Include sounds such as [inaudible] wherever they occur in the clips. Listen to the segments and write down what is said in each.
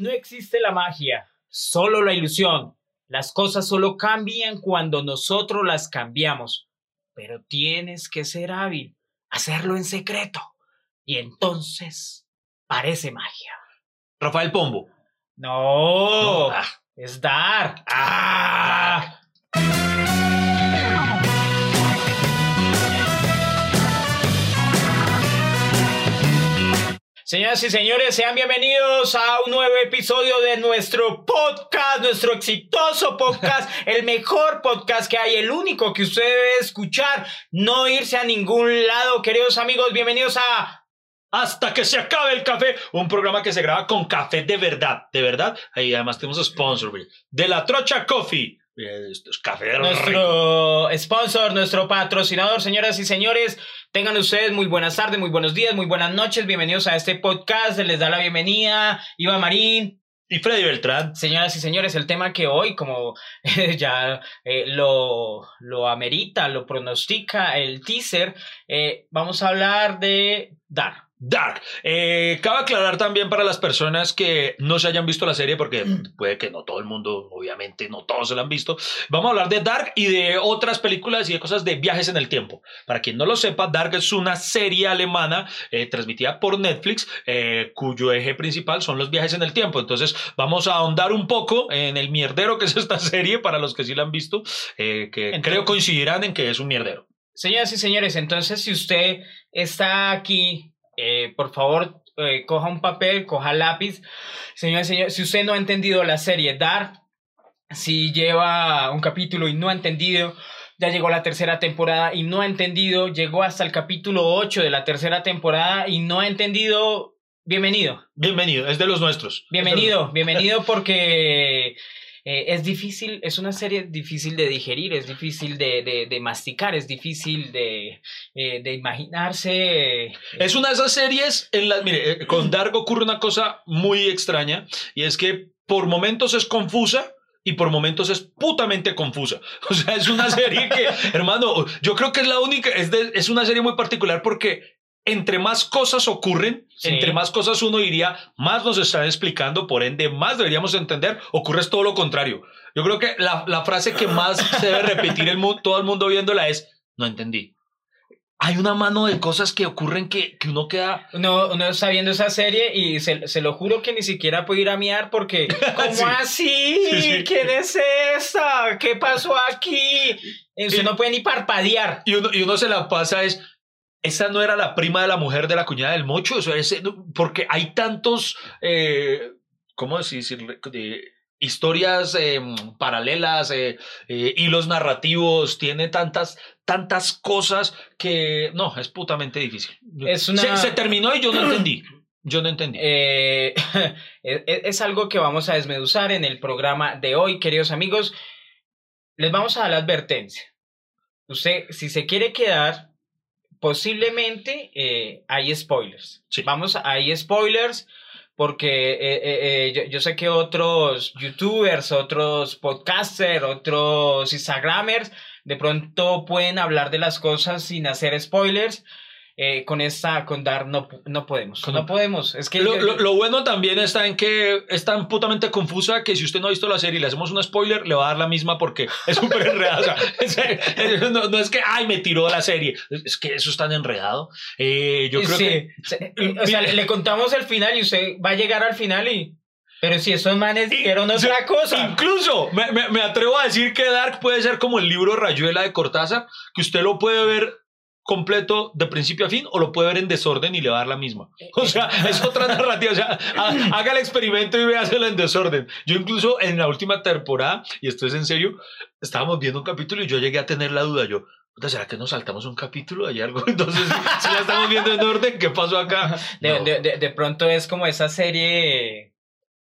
No existe la magia, solo la ilusión. Las cosas solo cambian cuando nosotros las cambiamos. Pero tienes que ser hábil, hacerlo en secreto. Y entonces parece magia. Rafael Pombo. No, No, ah. es dar. ¡Ah! Señoras y señores, sean bienvenidos a un nuevo episodio de nuestro podcast, nuestro exitoso podcast, [laughs] el mejor podcast que hay, el único que usted debe escuchar, no irse a ningún lado, queridos amigos, bienvenidos a... Hasta que se acabe el café. Un programa que se graba con café de verdad. De verdad. Ahí además tenemos sponsor. De la Trocha Coffee. Esto es café rico. Nuestro sponsor, nuestro patrocinador, señoras y señores, tengan ustedes muy buenas tardes, muy buenos días, muy buenas noches, bienvenidos a este podcast, les da la bienvenida Iván Marín, Y Freddy Beltrán. Señoras y señores, el tema que hoy, como eh, [laughs] ya eh, lo, lo amerita, lo pronostica el teaser, eh, vamos a hablar de Dark. Dark. Eh, cabe aclarar también para las personas que no se hayan visto la serie, porque [clears throat] puede que no todo el mundo, obviamente, no todos se la han visto. Vamos a hablar de Dark y de otras películas y de cosas de viajes en el tiempo. Para quien no lo sepa, Dark es una serie alemana eh, transmitida por Netflix, eh, cuyo eje principal son los viajes en el tiempo. Entonces, vamos a ahondar un poco en el mierdero que es esta serie, para los que sí la han visto, que Entonces- creo coincidirán en que es un mierdero. Señoras y señores, entonces si usted está aquí, eh, por favor, eh, coja un papel, coja lápiz. Señoras y señores, si usted no ha entendido la serie Dark, si lleva un capítulo y no ha entendido, ya llegó la tercera temporada y no ha entendido, llegó hasta el capítulo 8 de la tercera temporada y no ha entendido, bienvenido. Bienvenido, es de los nuestros. Bienvenido, bienvenido porque eh, es difícil, es una serie difícil de digerir, es difícil de, de, masticar, es difícil de, eh, de imaginarse. eh, Es una de esas series en las, mire, con Dark ocurre una cosa muy extraña y es que por momentos es confusa y por momentos es putamente confusa. [laughs] O sea, es una serie que, hermano, yo creo que es la única, es, es una serie muy particular porque entre más cosas ocurren, Sí. entre más cosas uno diría, más nos están explicando, por ende, más deberíamos entender, ocurre todo lo contrario. Yo creo que la, la frase que más se debe repetir el todo el mundo viéndola es, no entendí. Hay una mano de cosas que ocurren que, que uno queda Uno, uno está viendo esa serie y se, se lo juro que ni siquiera puedo ir a miar porque, [laughs] ¿cómo Sí. así? Sí, sí. ¿Quién es esta? ¿Qué pasó aquí? Usted Y- no puede ni parpadear. y uno, y uno se la pasa es, esa no era la prima de la mujer de la cuñada del mocho, o sea, ese- porque hay tantos, eh, ¿cómo decir? De historias eh, paralelas, eh, eh, hilos narrativos, tiene tantas, tantas cosas que no, es putamente difícil. Es una- se, se terminó y yo no entendí. Yo no entendí. Es, [laughs] es algo que vamos a desmeduzar en el programa de hoy, queridos amigos. Les vamos a dar la advertencia. Usted, si se quiere quedar, posiblemente eh, hay spoilers. Sí. Vamos, a- hay spoilers porque eh, eh, yo, yo sé que otros youtubers, otros podcasters, otros instagramers, de pronto pueden hablar de las cosas sin hacer spoilers. Eh, con esta, con Dar, no, no podemos. No podemos. Es que Lo, yo- lo- lo bueno también está en que es tan putamente confusa que si usted no ha visto la serie y le hacemos un spoiler, le va a dar la misma porque es súper enredada. O sea, [laughs] es- es- no, no es que, ay, me tiró la serie. Es, que eso es tan enredado. Eh, yo creo Sí, que... se- o sea, le contamos el final y usted va a llegar al final y... Pero si esos manes dijeron otra cosa. Incluso me, me- me atrevo a decir que Dark puede ser como el libro Rayuela de Cortázar, que usted lo puede ver completo de principio a fin o lo puede ver en desorden y le va a dar la misma. O sea, es otra narrativa. O sea, ha- haga el experimento y véaselo en desorden. Yo incluso en la última temporada, y esto es en serio, estábamos viendo un capítulo y yo llegué a tener la duda. Yo, "Puta, ¿será que nos saltamos un capítulo? ¿Hay algo? [laughs] Entonces, si la estamos viendo en orden, ¿qué pasó acá? De, No. de- de- de pronto es como esa serie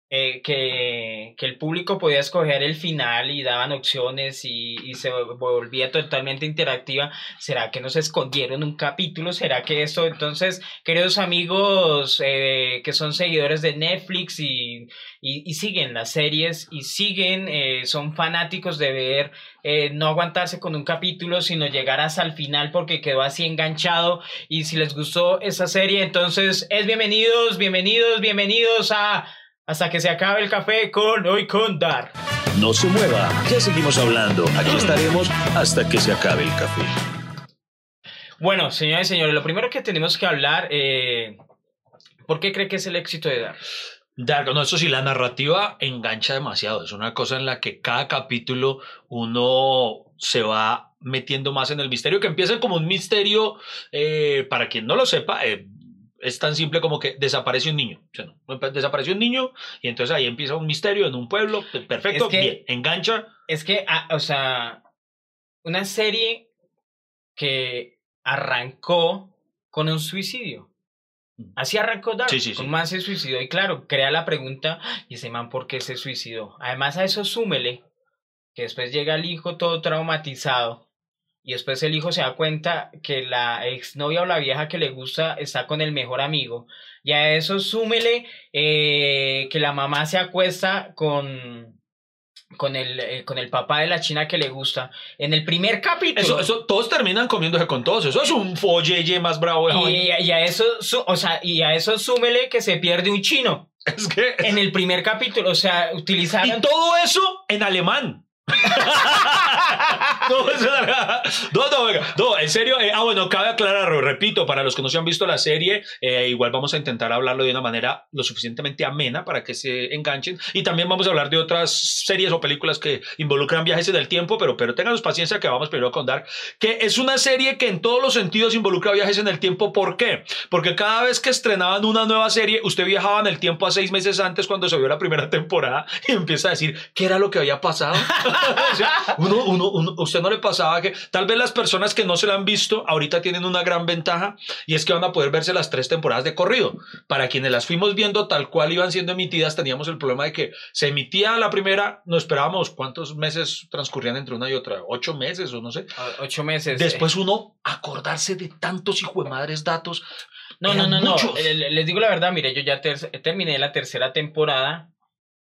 eh, que, que el público podía escoger el final y daban opciones y, y se volvía totalmente interactiva. ¿Será que nos escondieron un capítulo? ¿Será que esto? Entonces, queridos amigos eh, que son seguidores de Netflix y, y, siguen las series y siguen, eh, son fanáticos de ver, no aguantarse con un capítulo, sino llegar hasta el final porque quedó así enganchado. Y si les gustó esa serie, entonces es bienvenidos, bienvenidos, bienvenidos a hasta que se acabe el café con hoy con Dark. No se mueva, ya seguimos hablando. Aquí estaremos hasta que se acabe el café. Bueno, señores y señores, lo primero que tenemos que hablar, eh, ¿por qué cree que es el éxito de Dark? Dark, no, eso sí, la narrativa engancha demasiado. Es una cosa en la que cada capítulo uno se va metiendo más en el misterio, que empieza como un misterio, eh, para quien no lo sepa, eh, es tan simple como que desaparece un niño. O sea, no, desapareció un niño y entonces ahí empieza un misterio en un pueblo. Perfecto, Es que- bien, engancha. Es que, ah, o sea, una serie que arrancó con un suicidio. Así arrancó Dark. Sí, sí, sí. Un man se suicidó y claro, crea la pregunta, ¿y ese man por qué se suicidó? Además a eso súmele que después llega el hijo todo traumatizado y después el hijo se da cuenta que la exnovia o la vieja que le gusta está con el mejor amigo. Y a eso súmele eh, que la mamá se acuesta con, con, el, eh, con el papá de la china que le gusta. En el primer capítulo. Eso, eso, todos terminan comiéndose con todos. Eso es un folleye más bravo. de y, y a eso, su- o sea, y a eso súmele que se pierde un chino [laughs] Es que. en el primer capítulo. O sea, utilizaron. Y todo eso en alemán. [laughs] no, no, no, en serio. eh, ah, bueno, cabe aclarar, repito, para los que no se han visto la serie, eh, igual vamos a intentar hablarlo de una manera lo suficientemente amena para que se enganchen. Y también vamos a hablar de otras series o películas que involucran viajes en el tiempo, pero, pero ténganos paciencia que vamos primero con Dark, que es una serie que en todos los sentidos involucra viajes en el tiempo. ¿Por qué? Porque cada vez que estrenaban una nueva serie, usted viajaba en el tiempo a seis meses antes cuando se vio la primera temporada y empieza a decir qué era lo que había pasado. [laughs] [laughs] Uno, uno, uno- usted no le pasaba que tal vez las personas que no se la han visto ahorita tienen una gran ventaja y es que van a poder verse las tres temporadas de corrido. Para quienes las fuimos viendo tal cual iban siendo emitidas, teníamos el problema de que se emitía la primera, no esperábamos cuántos meses transcurrían entre una y otra, ocho meses o no sé. o- Ocho meses. Después uno acordarse de tantos hijuemadres datos. No, no, no, no. muchos. Eh, Les digo la verdad, mire, yo ya ter- terminé la tercera temporada,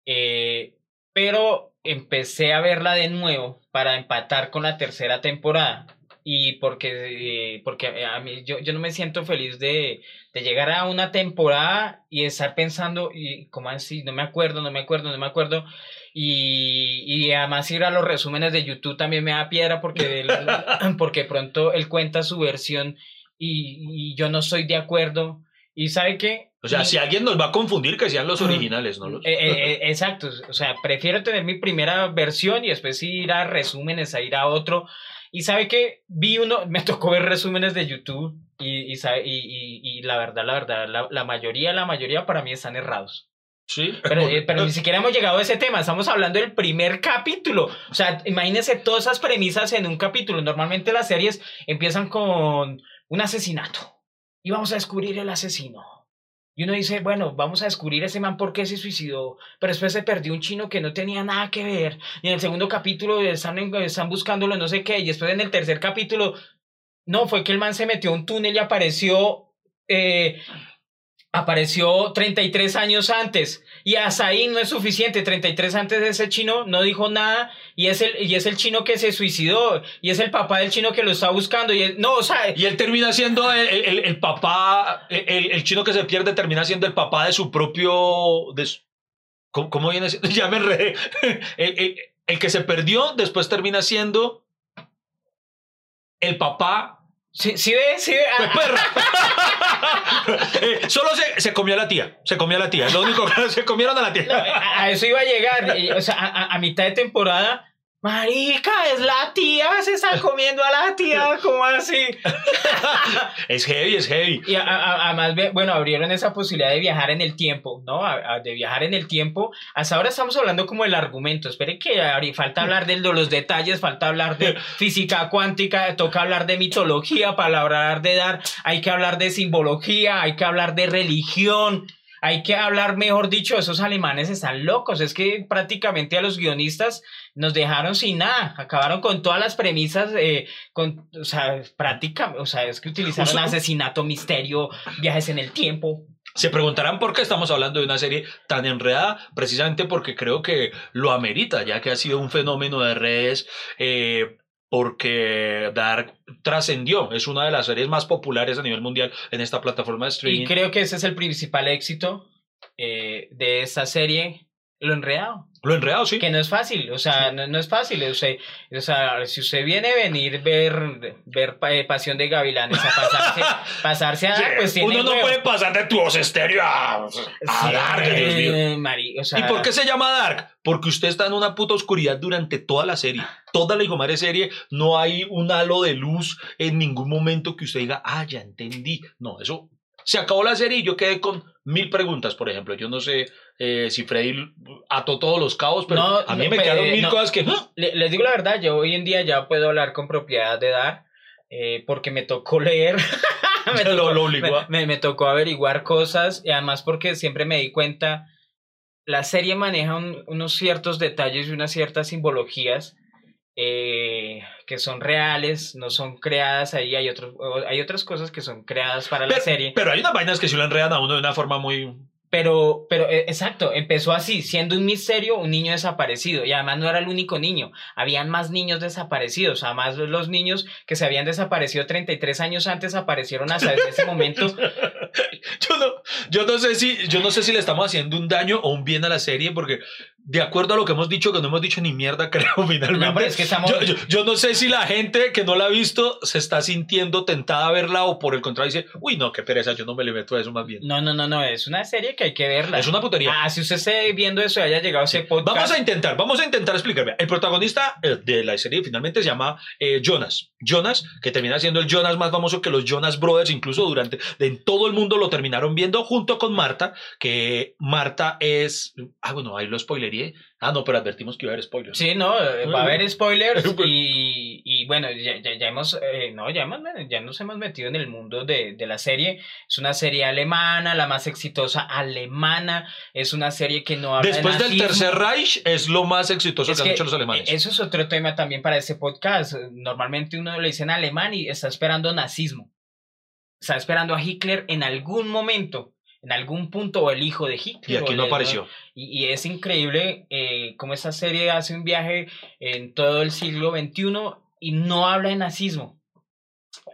eh, pero empecé a verla de nuevo para empatar con la tercera temporada. Y porque, eh, porque a mí, yo, yo no me siento feliz de, de llegar a una temporada y estar pensando, y como así, no me acuerdo, no me acuerdo, no me acuerdo. Y, y además ir a los resúmenes de YouTube también me da piedra porque, [laughs] porque pronto él cuenta su versión y, y yo no estoy de acuerdo. ¿Y sabe qué? O sea, Y- si alguien nos va a confundir, que sean los originales, ¿no? Los... eh, eh, eh, exacto, o sea, prefiero tener mi primera versión y después ir a resúmenes, a ir a otro. Y sabe que vi uno, [laughs] me tocó ver resúmenes de YouTube y, y, sabe- y, y- y la verdad, la verdad, la, la mayoría, la mayoría para mí están errados. Sí. Pero, eh, pero ni [laughs] siquiera hemos llegado a ese tema, estamos hablando del primer capítulo. O sea, imagínense todas esas premisas en un capítulo. Normalmente las series empiezan con un asesinato y vamos a descubrir el asesino. Y uno dice, bueno, vamos a descubrir ese man por qué se suicidó. Pero después se perdió un chino que no tenía nada que ver. Y en el segundo capítulo están, están buscándolo, no sé qué. Y después en el tercer capítulo, no, fue que el man se metió a un túnel y apareció. eh, apareció 33 años antes. Y hasta ahí no es suficiente. 33 antes de ese chino no dijo nada. Y es el, y es el chino que se suicidó. Y es el papá del chino que lo está buscando. Y es- no, o sea, Y él termina siendo el, el- el papá, el, el chino que se pierde termina siendo el papá de su propio... De ¿cómo, cómo viene? [laughs] Ya me enredé. El, el- el que se perdió después termina siendo el papá... sí, sí ve, sí ve. ¡Pues Ah, perra! [laughs] Eh, solo se, se comió a la tía, se comió a la tía, lo único que [laughs] se comieron a la no, tía. a, a eso iba a llegar. O sea, a mitad de temporada. Marica, es la tía, se está [laughs] comiendo a la tía, ¿cómo así? [laughs] Es heavy, es heavy. Y a- a- además, bueno, abrieron esa posibilidad de viajar en el tiempo, ¿no? A- a- de viajar en el tiempo. Hasta ahora estamos hablando como del argumento. Espere que ahora falta hablar de lo- los detalles, falta hablar de [laughs] física cuántica, toca hablar de mitología para hablar de dar, hay que hablar de simbología, hay que hablar de religión. Hay que hablar, mejor dicho, esos alemanes están locos. Es que prácticamente a los guionistas nos dejaron sin nada. Acabaron con todas las premisas, eh, con, o sea, prácticamente, o sea, es que utilizaron asesinato, misterio, viajes en el tiempo. Se preguntarán por qué estamos hablando de una serie tan enredada, precisamente porque creo que lo amerita, ya que ha sido un fenómeno de redes, eh, porque Dark trascendió, es una de las series más populares a nivel mundial en esta plataforma de Y streaming. creo que ese es el principal éxito. eh, de esta serie, lo enredado. Lo enredado, sí. Que no es fácil, o sea, no, no es fácil. O sea, o sea, si usted viene a venir ver, ver eh, Pasión de Gavilanes a pasarse, [laughs] pasarse a Sí, pues tiene Uno no huevo. puede pasar de tu voz estéreo a, a Sí, Dark, Dios mío. eh, mari- o sea, ¿Y por qué se llama Dark? Porque usted está en una puta oscuridad durante toda la serie. Toda la hijo madre serie, no hay un halo de luz en ningún momento que usted diga, ah, ya entendí. No, eso se acabó la serie y yo quedé con mil preguntas, por ejemplo. Yo no sé eh, si Freddy ató todos los cabos, pero No, a mí no, me pues, quedaron mil no. cosas que. ¡ah! Le- les digo la verdad, yo hoy en día ya puedo hablar con propiedad de Dark, eh, porque me tocó leer. [laughs] me, [laughs] tocó, lo obligó a- me- me- me tocó averiguar cosas y además porque siempre me di cuenta, la serie maneja un- unos ciertos detalles y unas ciertas simbologías eh, que son reales, no son creadas ahí, hay, otros, hay otras cosas que son creadas para la serie. pero hay unas vainas que sí lo enredan a uno de una forma muy. Pero, pero, eh, exacto, empezó así, siendo un misterio, un niño desaparecido. Y además no era el único niño, habían más niños desaparecidos. Además, los niños que se habían desaparecido 33 años antes aparecieron hasta ese momento. [laughs] Yo no, yo no sé si, yo no sé si le estamos haciendo un daño o un bien a la serie, porque de acuerdo a lo que hemos dicho, que no hemos dicho ni mierda, [laughs] creo, finalmente. No, pero es que estamos- yo, yo- yo no sé si la gente que no la ha visto se está sintiendo tentada a verla o por el contrario dice, uy, no, qué pereza, yo no me le meto a eso más bien. No, no, no, no, es una serie que hay que verla. Es una putería. Ah, si usted esté viendo eso y haya llegado a ese podcast. Vamos a intentar, vamos a intentar explicarme. El protagonista eh, de la serie finalmente se llama eh, Jonas. Jonas, que termina siendo el Jonas más famoso que los Jonas Brothers, incluso durante, en todo el mundo lo terminaron viendo junto con Marta, que Marta es, ah, bueno, ahí lo spoilería. Ah, no, pero advertimos que iba a haber spoilers. Sí, no, eh, va a haber [laughs] spoilers Bueno. y, y bueno, ya, ya, ya hemos, eh, no, ya, hemos- ya nos hemos metido en el mundo de, de la serie. Es una serie alemana, la más exitosa alemana. Es una serie que no habla de Después del nazismo. Tercer Reich es lo más exitoso Es que, han hecho los alemanes. Eso es otro tema también para este podcast. Normalmente uno le dicen alemán y está esperando nazismo. Está esperando a Hitler en algún momento, en algún punto, o el hijo de Hitler. y aquí no apareció. y, y es increíble eh, cómo esta serie hace un viaje en todo el siglo XXI y no habla de nazismo.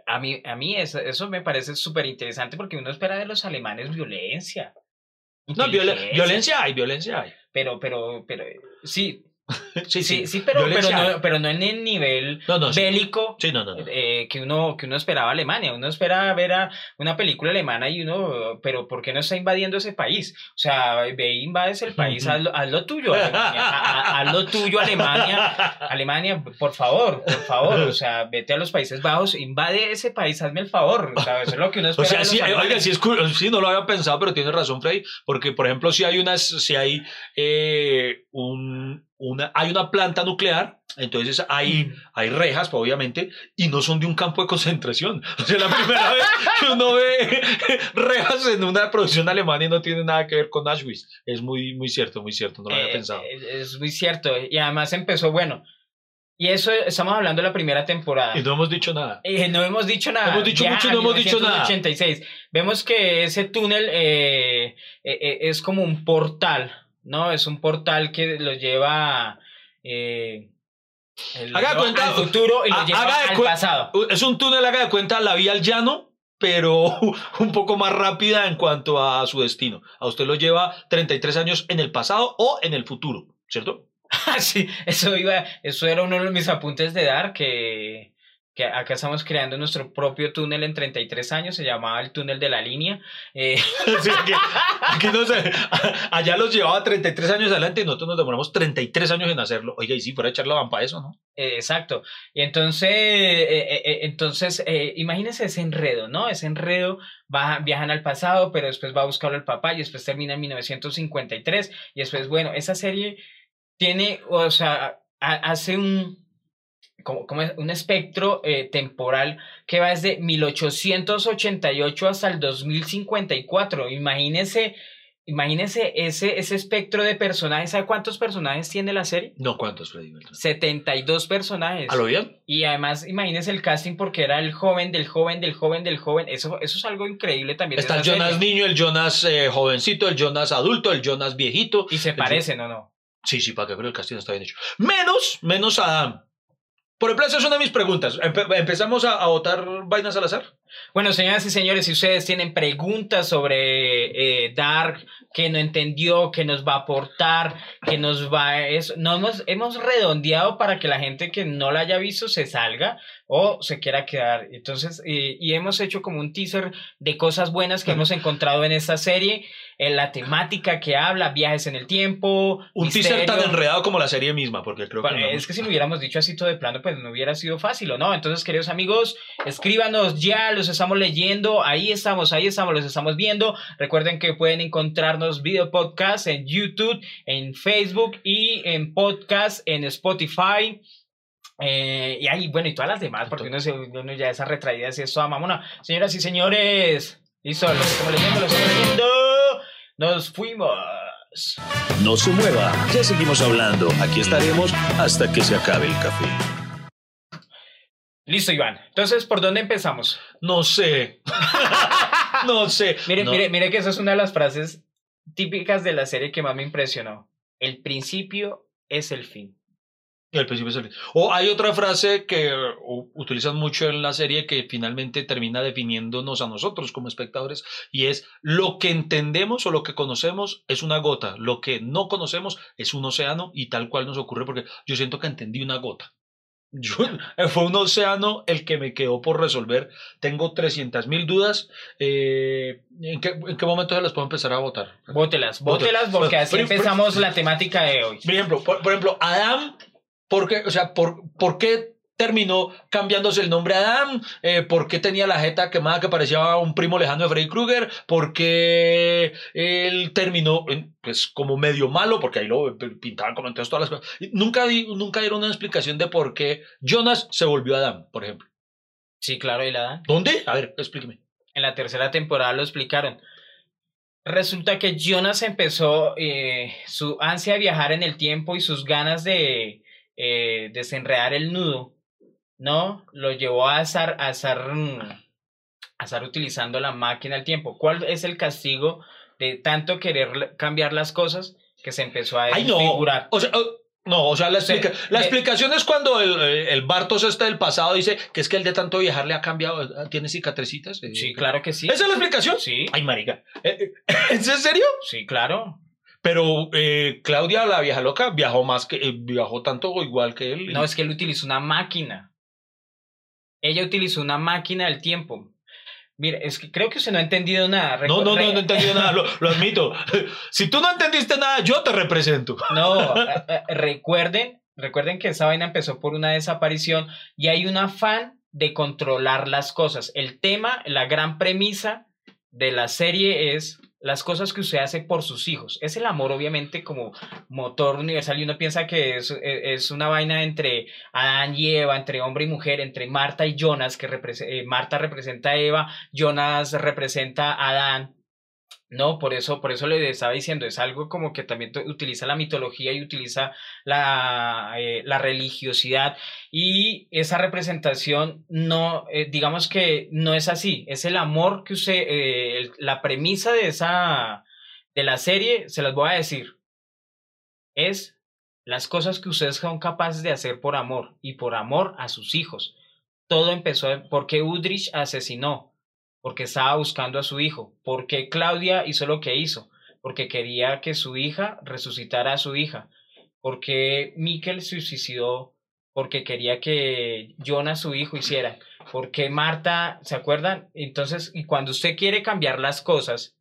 A mí, a mí eso, eso me parece súper interesante porque uno espera de los alemanes violencia. No, violencia hay, violencia hay. Pero, pero, pero, sí, Sí, sí, sí, pero, pero, no, pero no en el nivel No, no, sí. bélico Sí, eh, que uno que uno esperaba Alemania. Uno espera ver a una película alemana y uno, pero ¿por qué no está invadiendo ese país? O sea, ve invades el país, haz, lo- haz lo tuyo, Alemania, [laughs] ha- ha- haz lo tuyo, Alemania. Alemania, por favor, por favor, o sea, vete a los Países Bajos, invade ese país, hazme el favor. O sea, eso es lo que uno [laughs] O espera. sea, de los sí, oiga, sí, es cu- sí, no lo había pensado, pero tiene razón, Freddy, porque, por ejemplo, si hay unas, si hay eh, un, una, hay una planta nuclear, entonces hay, Mm. hay rejas, obviamente, y no son de un campo de concentración. [laughs] O sea, la primera [laughs] vez que uno ve [laughs] rejas en una producción alemana y no tiene nada que ver con Auschwitz. Es muy, muy cierto, muy cierto, no lo había Eh, pensado. eh, Es muy cierto. Y además empezó, bueno, y eso estamos hablando de la primera temporada. Y no hemos dicho nada. Eh, no hemos dicho nada. Hemos dicho Ya, mucho no hemos dicho nada. 1986. Vemos que ese túnel eh, eh, eh, es como un portal, ¿no? Es un portal que lo lleva eh, el- Haga cuenta- al futuro y lo lleva haga al pasado. Es un túnel, haga de cuenta, la vía al llano, pero [laughs] un poco más rápida en cuanto a su destino. A usted lo lleva 33 años en el pasado o en el futuro, ¿cierto? [laughs] Ah, sí, eso iba, eso era uno de mis apuntes de dar, que, que acá estamos creando nuestro propio túnel en 33 años, se llamaba el túnel de la línea. Eh, [laughs] Sí, allá los llevaba 33 años adelante y nosotros nos demoramos 33 años en hacerlo. Oiga, y si fuera echar la van para eso, ¿no? Eh, Exacto. Y entonces, eh, entonces imagínense ese enredo, ¿no? Ese enredo, va, viajan al pasado, pero después va a buscarlo el papá y después termina en 1953 y después, bueno, esa serie tiene, o sea, ha- hace un, como, como un espectro eh, temporal que va desde 1888 hasta el 2054. Imagínense, imagínense ese, ese espectro de personajes. ¿Sabe cuántos personajes tiene la serie? No, ¿cuántos, Freddy? Beltrán? 72 personajes. ¿A lo bien? Y además, imagínense el casting porque era el joven del joven del joven del joven. Eso, eso es algo increíble también. Está el Jonas serie. niño, el Jonas eh, jovencito, el Jonas adulto, el Jonas viejito. Y se parecen o no. Sí, sí, para que pero el castillo está bien hecho. Menos, menos Adam. Por ejemplo, esa es una de mis preguntas. Empe- ¿Empezamos a, a votar vainas al azar? Bueno, señoras y señores, si ustedes tienen preguntas sobre eh, Dark, que no entendió, que nos va a aportar, que nos va eso, no hemos, hemos redondeado para que la gente que no la haya visto se salga o se quiera quedar. Entonces, eh, y hemos hecho como un teaser de cosas buenas que hemos encontrado en esta serie, en la temática que habla, viajes en el tiempo. Un teaser tan misterio. enredado como la serie misma, porque creo que... Bueno, no- es que si lo hubiéramos dicho así todo de plano, pues no hubiera sido fácil, ¿o no? Entonces, queridos amigos, escríbanos ya, los estamos leyendo, ahí estamos, ahí estamos, los estamos viendo. Recuerden que pueden encontrarnos video podcast en YouTube, en Facebook y en podcast en Spotify. Eh, y ahí, bueno, y todas las demás, porque uno, se, uno ya esa retraída y eso, mamona. Señoras y señores, listo, los estamos leyendo, los estamos leyendo. Nos fuimos. No se mueva, ya seguimos hablando. Aquí estaremos hasta que se acabe el café. Listo, Iván. Entonces, ¿por dónde empezamos? No sé. [laughs] no sé. Mire, No. mire, mire que esa es una de las frases típicas de la serie que más me impresionó. El principio es el fin. Al principio es el- O hay otra frase que utilizan mucho en la serie que finalmente termina definiéndonos a nosotros como espectadores y es lo que entendemos o lo que conocemos es una gota, lo que no conocemos es un océano y tal cual nos ocurre porque yo siento que entendí una gota. Yo, [laughs] fue un océano el que me quedó por resolver. Tengo 300 mil dudas. Eh, ¿en, qué, ¿En qué momento se las puedo empezar a votar? Bótelas, Bótelas. porque así Pero- pero- empezamos la temática de hoy. Por ejemplo, por, por ejemplo, Adam, ¿por qué, o sea, por, ¿por qué terminó cambiándose el nombre a Adam? Eh, ¿Por qué tenía la jeta quemada que parecía un primo lejano de Freddy Krueger? ¿Por qué él terminó pues como medio malo? Porque ahí lo pintaban como entonces todas las cosas. Nunca, di- nunca dieron una explicación de por qué Jonas se volvió Adam, por ejemplo. Sí, claro, y la dan. ¿Dónde? A ver, explíqueme. En la tercera temporada lo explicaron. Resulta que Jonas empezó eh, su ansia de viajar en el tiempo y sus ganas de eh, desenredar el nudo, ¿no? Lo llevó a estar, a estar, mm, a estar utilizando la máquina del tiempo. ¿Cuál es el castigo de tanto querer cambiar las cosas que se empezó a Ay, no. desfigurar? O sea, oh, no, o sea, la, de- explicación es cuando el, el Bartos este del pasado dice que es que el de tanto viajar le ha cambiado, tiene cicatricitas. eh, Sí, claro que sí. ¿Esa es la explicación? Sí, Ay, marica. Eh, eh, ¿Es [laughs] en serio? sí, claro. Pero eh, Claudia, la vieja loca, viajó más que, eh, viajó tanto o igual que él. No, es que él utilizó una máquina. Ella utilizó una máquina del tiempo. Mire, es que creo que usted no ha entendido nada. no, no, no, no he entendido nada, lo, lo admito. [laughs] Si tú no entendiste nada, yo te represento. No, eh, eh, recuerden, recuerden que esa vaina empezó por una desaparición y hay un afán de controlar las cosas. El tema, la gran premisa de la serie es las cosas que usted hace por sus hijos. Es el amor, obviamente, como motor universal y uno piensa que es, eh, es una vaina entre Adán y Eva, entre hombre y mujer, entre Marta y Jonas, que eh, Marta representa a Eva, Jonas representa a Adán. No, por eso, por eso le estaba diciendo, es algo como que también utiliza la mitología y utiliza la, eh, la religiosidad y esa representación no, eh, digamos que no es así, es el amor que usted, eh, la premisa de esa, de la serie, se las voy a decir, es las cosas que ustedes son capaces de hacer por amor y por amor a sus hijos. Todo empezó porque Udrich asesinó, porque estaba buscando a su hijo, porque Claudia hizo lo que hizo, porque quería que su hija resucitara a su hija, porque Mikkel se suicidó, porque quería que Jonas, su hijo, hiciera, porque Marta, ¿se acuerdan? Entonces, y cuando usted quiere cambiar las cosas,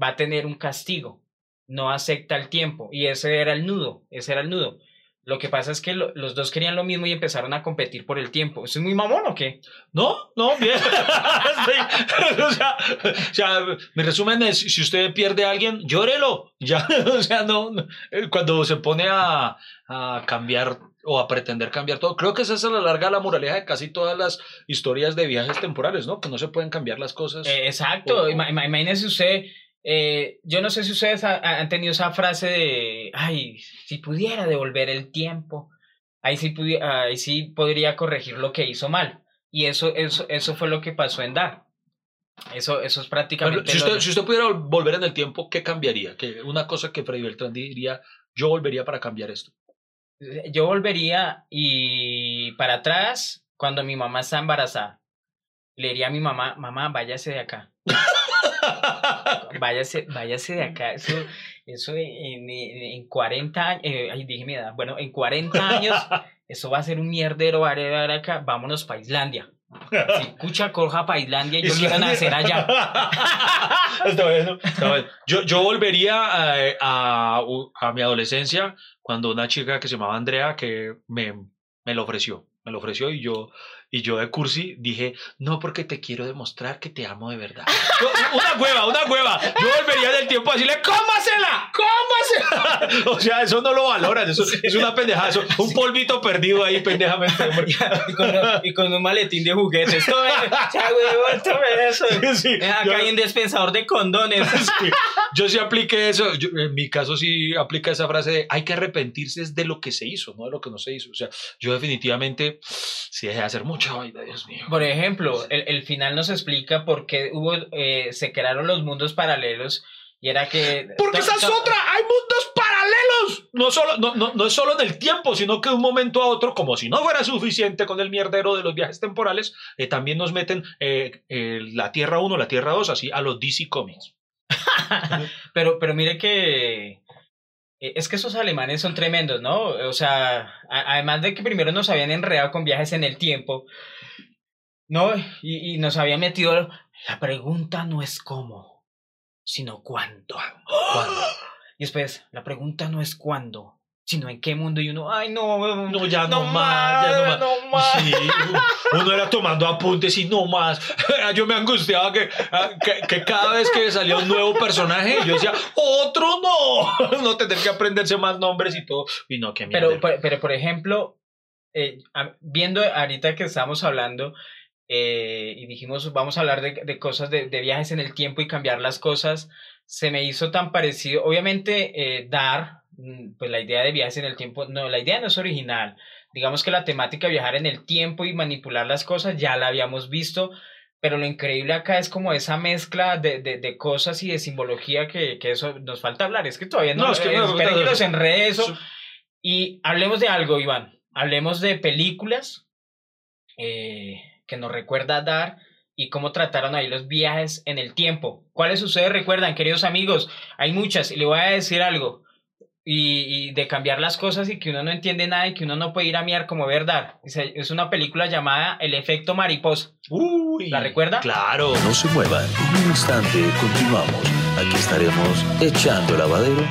va a tener un castigo, no acepta el tiempo, y ese era el nudo, ese era el nudo. Lo que pasa es que lo- los dos querían lo mismo y empezaron a competir por el tiempo. ¿Eso es muy mamón o qué? No, no, bien. [laughs] O, sea, o sea, mi resumen es, si usted pierde a alguien, llórelo. Ya, [laughs] o sea, no, no. Eh, cuando se pone a, a cambiar o a pretender cambiar todo, creo que esa es a la larga la moraleja de casi todas las historias de viajes temporales, ¿no? Que no se pueden cambiar las cosas. Eh, exacto, o- ima- imagínese usted, eh, yo no sé si ustedes ha- han tenido esa frase de, ay, si pudiera devolver el tiempo, ahí sí, ahí sí podría corregir lo que hizo mal. Y eso, eso, eso fue lo que pasó en Dark. Eso, eso es prácticamente... si, lo- usted, si usted pudiera volver en el tiempo, ¿qué cambiaría? Que una cosa que Freddy Beltrán diría, yo volvería para cambiar esto. Yo volvería y para atrás cuando mi mamá está embarazada. le diría a mi mamá, mamá, váyase de acá. Váyase, váyase de acá. Eso, eso en, en, en 40 años, eh, ay, dije mi edad, bueno, en 40 años, [laughs] eso va a ser un mierdero, va a acá, vámonos para Islandia. Si escucha, coja para Islandia y yo quiero nacer allá. [laughs] Está bueno, está bueno. Yo, yo volvería a, a, a mi adolescencia cuando una chica que se llamaba Andrea que me, me lo ofreció, me lo ofreció y yo, y yo de cursi dije, no, porque te quiero demostrar que te amo de verdad. [laughs] Yo, una hueva, una hueva. Yo volvería del tiempo a decirle, cómasela, cómasela. [laughs] O sea, eso no lo valoran, eso es una pendejada, eso, un polvito perdido ahí pendejamente. [laughs] y, con, y con un maletín de juguetes. Tome, ya, huevón, tome eso. Sí, sí. Acá Yo- hay un dispensador de condones. Sí, Yo sí apliqué eso, yo- en mi caso sí aplica esa frase de hay que arrepentirse de lo que se hizo, no de lo que no se hizo. O sea, yo definitivamente sí dejé de hacer mucho, ay, Dios mío. Por ejemplo, el, el final nos explica por qué hubo, eh, se crearon los mundos paralelos y era que... Porque esa es to- otra, hay mundos paralelos. No, solo, no, no, no es solo en el tiempo, sino que de un momento a otro, como si no fuera suficiente con el mierdero de los viajes temporales, eh, también nos meten eh, eh, la Tierra 1, la Tierra 2, así a los DC Comics. [laughs] Pero, pero mire que... eh, Es que esos alemanes son tremendos, ¿no? O sea, además de que primero nos habían enredado con viajes en el tiempo, ¿no? Y, y nos habían metido... La pregunta no es cómo, sino cuándo. [gasps] ¿Cuándo? Y después, la pregunta no es cuándo, sino en qué mundo. Y uno, ay, no, No, ya no más, ya no más. no más. Sí, uno era tomando apuntes y no más. [laughs] Yo me angustiaba que, que, que cada vez que salía un nuevo personaje, yo decía, otro no. [laughs] No tener que aprenderse más nombres y todo. Y no, qué mierda. Pero, pero, pero, por ejemplo, eh, viendo ahorita que estamos hablando eh, y dijimos vamos a hablar de, de cosas de, de viajes en el tiempo y cambiar las cosas, se me hizo tan parecido. Obviamente, eh, dar, pues la idea de viajes en el tiempo, no, la idea no es original. Digamos que la temática de viajar en el tiempo y manipular las cosas ya la habíamos visto. Pero lo increíble acá es como esa mezcla de, de, de cosas y de simbología que, que eso nos falta hablar. Es que todavía no, No, es que eh, no, esperen no, que no, los enrede eso. Y hablemos de algo, Iván. Hablemos de películas eh, que nos recuerda a dar y cómo trataron ahí los viajes en el tiempo. ¿Cuáles ustedes recuerdan, queridos amigos? Hay muchas y le voy a decir algo. Y, y de cambiar las cosas y que uno no entiende nada y que uno no puede ir a mirar como verdad. Es, una película llamada El efecto mariposa. Uy, ¿La recuerda? Claro. No se muevan, en un instante continuamos. Aquí estaremos echando lavadero.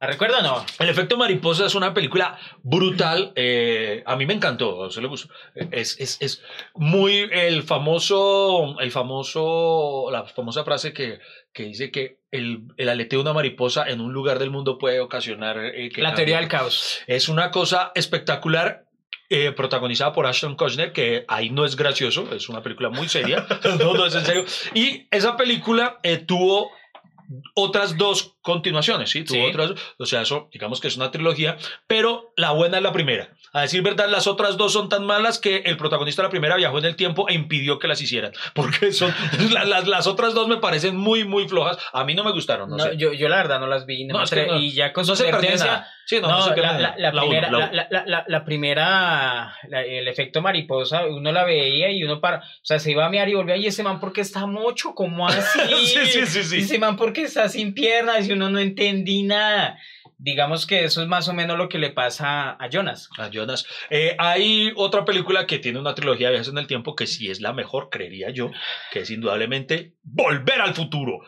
¿La recuerda o no? El efecto mariposa es una película brutal. eh, a mí me encantó. ¿A le gustó? Es, es, es muy el famoso, el famoso, la famosa frase que, que dice que el, el aleteo de una mariposa en un lugar del mundo puede ocasionar eh, que La teoría del caos. Es una cosa espectacular. eh, protagonizada por Ashton Kutcher, que ahí no es gracioso, es una película muy seria, [laughs] [laughs] no, no es en serio. Y esa película eh, tuvo otras dos continuaciones, ¿sí? Tuvo Sí. otras, o sea, eso digamos que es una trilogía, pero la buena es la primera. A decir verdad, las otras dos son tan malas que el protagonista de la primera viajó en el tiempo e impidió que las hicieran, [laughs] porque son [laughs] la- las, las otras dos me parecen muy, muy flojas. A mí no me gustaron, no, No, sé. yo, yo la verdad no las vi. no No, es que no- y ya con no su se perdió nada. Sí, no, No, no pierde la, la- la La primera, uno. la- el efecto mariposa, uno la veía y uno para, o sea, se iba a mirar y volvía, y ese man porque está mocho, ¿cómo así? [laughs] Sí, sí, sí, sí. Y ese man porque está sin piernas y uno no entendí nada. Digamos que eso es más o menos lo que le pasa a Jonas. A Jonas. Eh, hay otra película que tiene una trilogía de viajes en el tiempo que sí es la mejor, creería yo, que es indudablemente Volver al futuro.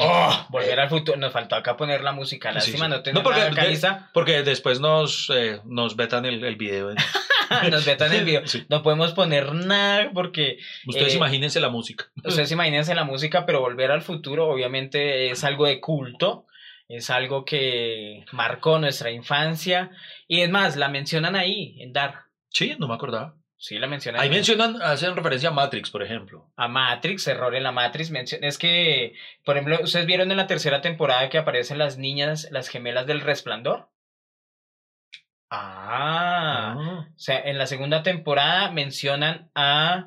Oh, volver al futuro, nos faltó acá poner la música, Sí, lástima sí. no tener No, porque nada de-. Porque después nos, eh, nos vetan el, el video. [laughs] [laughs] nos vetan el video. Sí. No podemos poner nada porque Ustedes Eh, imagínense la música. Ustedes imagínense la música, pero volver al futuro obviamente es algo de culto, es algo que marcó nuestra infancia y es más, la mencionan ahí en Dar. Sí, no me acordaba. Sí, la mencionan. Ahí en- mencionan, hacen referencia a Matrix, por ejemplo. A Matrix, error en la Matrix. Es que, por ejemplo, ustedes vieron en la tercera temporada que aparecen las niñas, las gemelas del resplandor. Ah. Ah. O sea, en la segunda temporada mencionan a,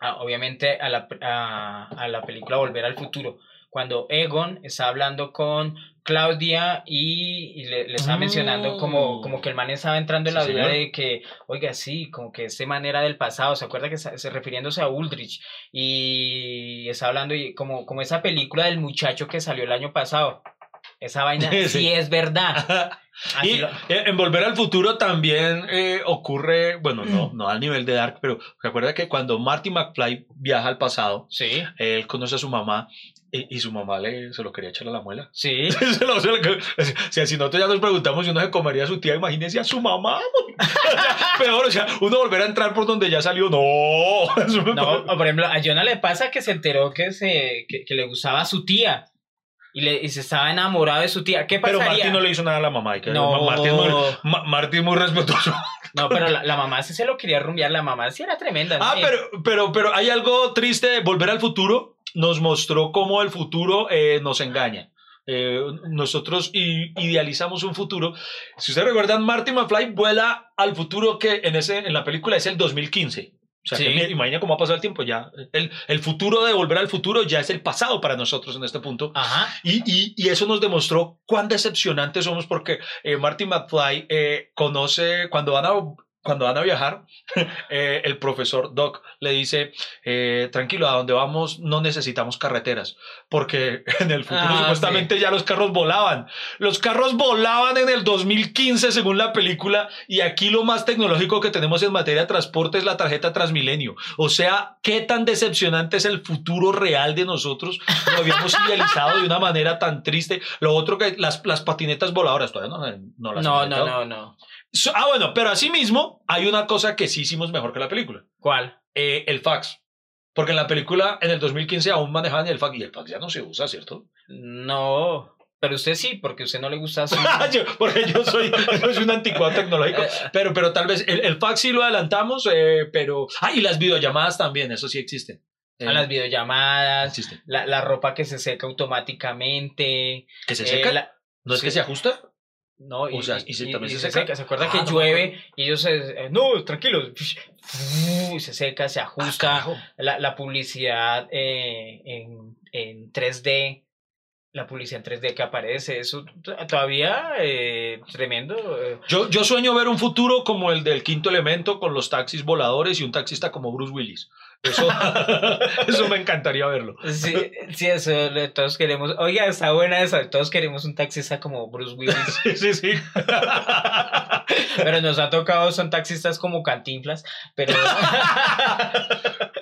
a, obviamente, a la, a, a la película Volver al Futuro. Cuando Egon está hablando con Claudia y, y le, le estaba mencionando como, como que el man estaba entrando en Mm. Sí, la duda señor. de que, oiga, sí, como que esta manera del pasado, ¿se acuerda que se, se- refiriéndose a Uldrich? Y está hablando y como, como esa película del muchacho que salió el año pasado. Esa vaina [laughs] Sí. sí, es verdad. [laughs] Así Y lo- en Volver al Futuro también eh, ocurre, bueno, no, no al nivel de Dark, pero se acuerda que cuando Marty McFly viaja al pasado, sí, él conoce a su mamá y, y su mamá le, se lo quería echar a la muela. [laughs] sí. Se lo- se lo- si, si nosotros ya nos preguntamos si uno se comería a su tía, imagínese a su mamá. Peor, o sea, uno volver a entrar por donde ya salió, no. No, por ejemplo, a Jonah le pasa que se enteró que, se, que, que le gustaba a su tía. Y, le, y se estaba enamorado de su tía. ¿Qué pero pasaría? Marty no le hizo nada a la mamá. que- No. Marty, es muy, respetuoso. No, pero la, la [laughs] mamá sí se lo quería rumbear. La mamá sí era tremenda. Ah, pero, pero, pero hay algo triste de Volver al Futuro. Nos mostró cómo el futuro eh, nos engaña. Eh, nosotros idealizamos un futuro. Si ustedes recuerdan, Marty McFly vuela al futuro que en, ese, en la película es el 2015. O sea, Sí. que mi- imagina cómo ha pasado el tiempo ya. El, el futuro de Volver al Futuro ya es el pasado para nosotros en este punto. Ajá. Y, y- y eso nos demostró cuán decepcionantes somos porque eh, Marty McFly eh, conoce, cuando van a, cuando van a viajar, [laughs] eh, el profesor Doc le dice, eh, tranquilo, a donde vamos no necesitamos carreteras, porque [laughs] en el futuro Ah, supuestamente ya los carros volaban. Los carros volaban en el 2015 según la película y aquí lo más tecnológico que tenemos en materia de transporte es la tarjeta Transmilenio. O sea, qué tan decepcionante es el futuro real de nosotros. Lo habíamos [laughs] idealizado de una manera tan triste. Lo otro que las, las patinetas voladoras todavía no, no las No, han no, no, no. So- Ah, bueno, pero asimismo hay una cosa que sí hicimos mejor que la película. ¿Cuál? Eh, el fax. Porque en la película, en el 2015, aún manejaban el fax y el fax ya no se usa, ¿cierto? No. Pero usted sí, porque a usted no le gusta su... [laughs] Yo- porque yo soy, yo soy un anticuado tecnológico. [laughs] Pero, pero tal vez el, el fax sí lo adelantamos, eh, pero... Ah, y las videollamadas también, eso sí existen. Eh, a las videollamadas, la, la ropa que se seca automáticamente. ¿Que se eh, seca? la- ¿No es que sí. se ajusta? No, O sea, y se- también se se seca. ¿Se acuerda Ah, que no llueve y ellos se... eh, no, tranquilos. Y se seca, se Ah, ajusta. carajo. la, la publicidad eh, en, en 3D, la publicidad en 3D que aparece, eso todavía eh, tremendo. eh. Yo, yo sueño ver un futuro como el del quinto elemento con los taxis voladores y un taxista como Bruce Willis. Eso, [laughs] eso me encantaría verlo. Sí, sí, eso todos queremos. Oiga, está buena esa. Todos queremos un taxista como Bruce Willis. [laughs] Sí, sí, sí. [laughs] pero nos ha tocado, son taxistas como Cantinflas. Pero.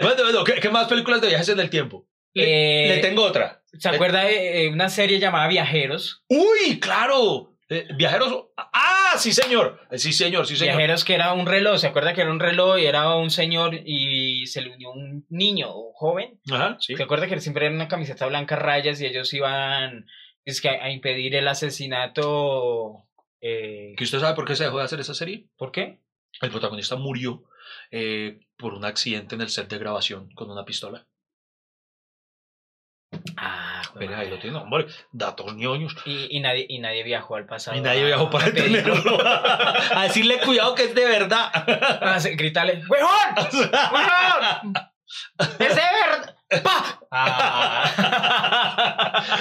Bueno, bueno, ¿qué, qué más películas de viajes en el tiempo? Le, eh, le tengo otra. ¿Se acuerda de eh, una serie llamada Viajeros? ¡Uy, claro! Eh, viajeros. ¡Ah, sí, señor! Eh, Sí, señor, sí, señor. Viajeros que era un reloj. ¿Se acuerda que era un reloj y era un señor y se le unió un niño, un joven? Ajá, sí. ¿Se acuerda que siempre era una camiseta blanca rayas y ellos iban es que a, a impedir el asesinato? eh, ¿Que usted sabe por qué se dejó de hacer esa serie? ¿Por qué? El protagonista murió eh, por un accidente en el set de grabación con una pistola. Ah, Mira, ahí lo tiene, hombre. Datos ñoños. y, y nadie, y nadie viajó al pasado. Y nadie a- viajó para entenderlo. [laughs] a decirle cuidado que es de verdad. Gritarle, ¡Huevón! ¡Huevón! ¡Es de verdad! ¡Pa! Ah.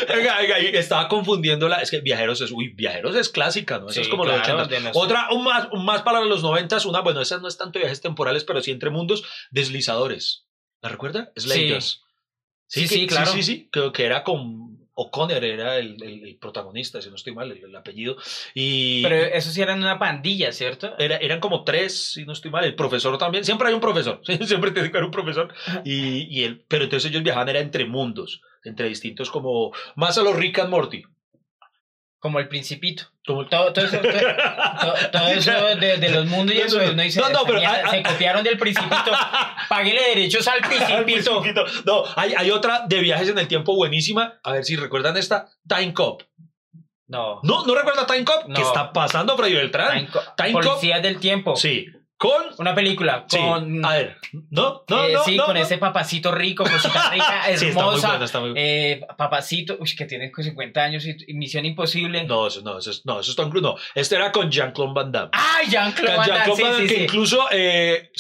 [laughs] Y estaba confundiendo la. Es que Viajeros es. Uy, Viajeros es clásica, ¿no? Eso es como los claro, 80. de nuestro- Otra, un más, un más para los 90, una. Bueno, esas no es tanto viajes temporales, pero sí entre mundos. Deslizadores. ¿La recuerda? Sliders. Sí, que- sí, claro. Sí, sí, sí. Creo que era con. O'Connor era el, el- el protagonista, si no estoy mal, el, el apellido. Y. Pero eso sí eran una pandilla, ¿cierto? Era- eran como tres, si no estoy mal, el profesor también, siempre hay un profesor, [laughs] siempre tiene que haber un profesor, y, y él, pero entonces ellos viajaban era entre mundos, entre distintos como, más a los Rick and Morty. Como el principito. Todo, todo eso, todo, eso [laughs] de, de los mundos y No, eso, no, no. uno dice, No, no, "Esta pero mierda, hay- se copiaron del principito. [laughs] Páguele derechos al Al principito. principito. No, hay, hay otra de viajes en el tiempo buenísima, a ver si recuerdan esta, Time Cop. No. ¿No, ¿no recuerda Time Cop? No. ¿Qué está pasando, Freddy Beltrán? Time Co- Time Cop. Policías del tiempo. Sí, con... Una película Sí, con... a ver, no, no, eh, no, sí, no, con no. ese papacito rico, cosita [laughs] rica, Sí, está muy hermosa. buena, está muy buena. eh, papacito, uy, que tiene 50 años y, y Misión Imposible. No, eso no, eso es, no, eso es Tom Cruise, no. Este era con Jean-Claude Van Damme. ¡Ay, Jean-Claude Van Damme! Jean-Claude Sí, Van Damme, sí, que incluso eh,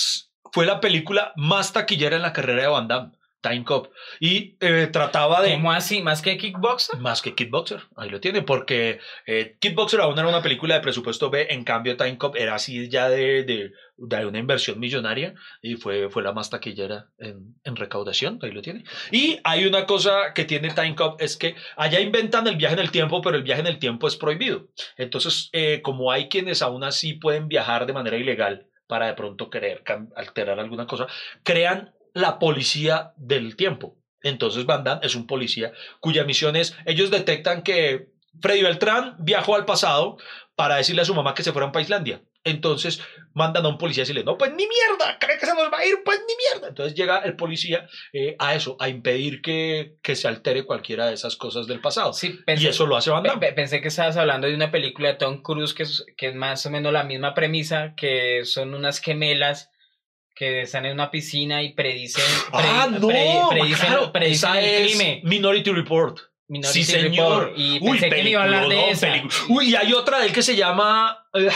fue la película más taquillera en la carrera de Van Damme. Time Cop. Y eh, trataba de... ¿Cómo así? ¿Más que Kickboxer? Más que Kickboxer, ahí lo tiene, porque eh, Kickboxer aún era una película de presupuesto B, en cambio Time Cop era así ya de, de, de una inversión millonaria y fue, fue la más taquillera en, en, recaudación, ahí lo tiene. Y hay una cosa que tiene Time Cop, es que allá inventan el viaje en el tiempo, pero el viaje en el tiempo es prohibido. Entonces, eh, como hay quienes aún así pueden viajar de manera ilegal para de pronto querer alterar alguna cosa, crean la policía del tiempo. Entonces Van Damme es un policía cuya misión es, ellos detectan que Freddy Beltrán viajó al pasado para decirle a su mamá que se fuera a Paislandia. Entonces mandan a un policía y decirle, no, pues ni mierda, cree que se nos va a ir, pues ni mierda. Entonces llega el policía eh, a eso, a impedir que, que, se altere cualquiera de esas cosas del pasado. Sí, pensé, y eso lo hace Van Damme. Pensé que estabas hablando de una película de Tom Cruise que es, que es más o menos la misma premisa, que son unas gemelas que están en una piscina y predicen, [gasps] ah, no, predicen, claro, predicen el crimen. Minority Report. Minority sí, señor. Report. Y pensé que me iba a hablar de esa. Uy, y hay otra de él que se llama ay,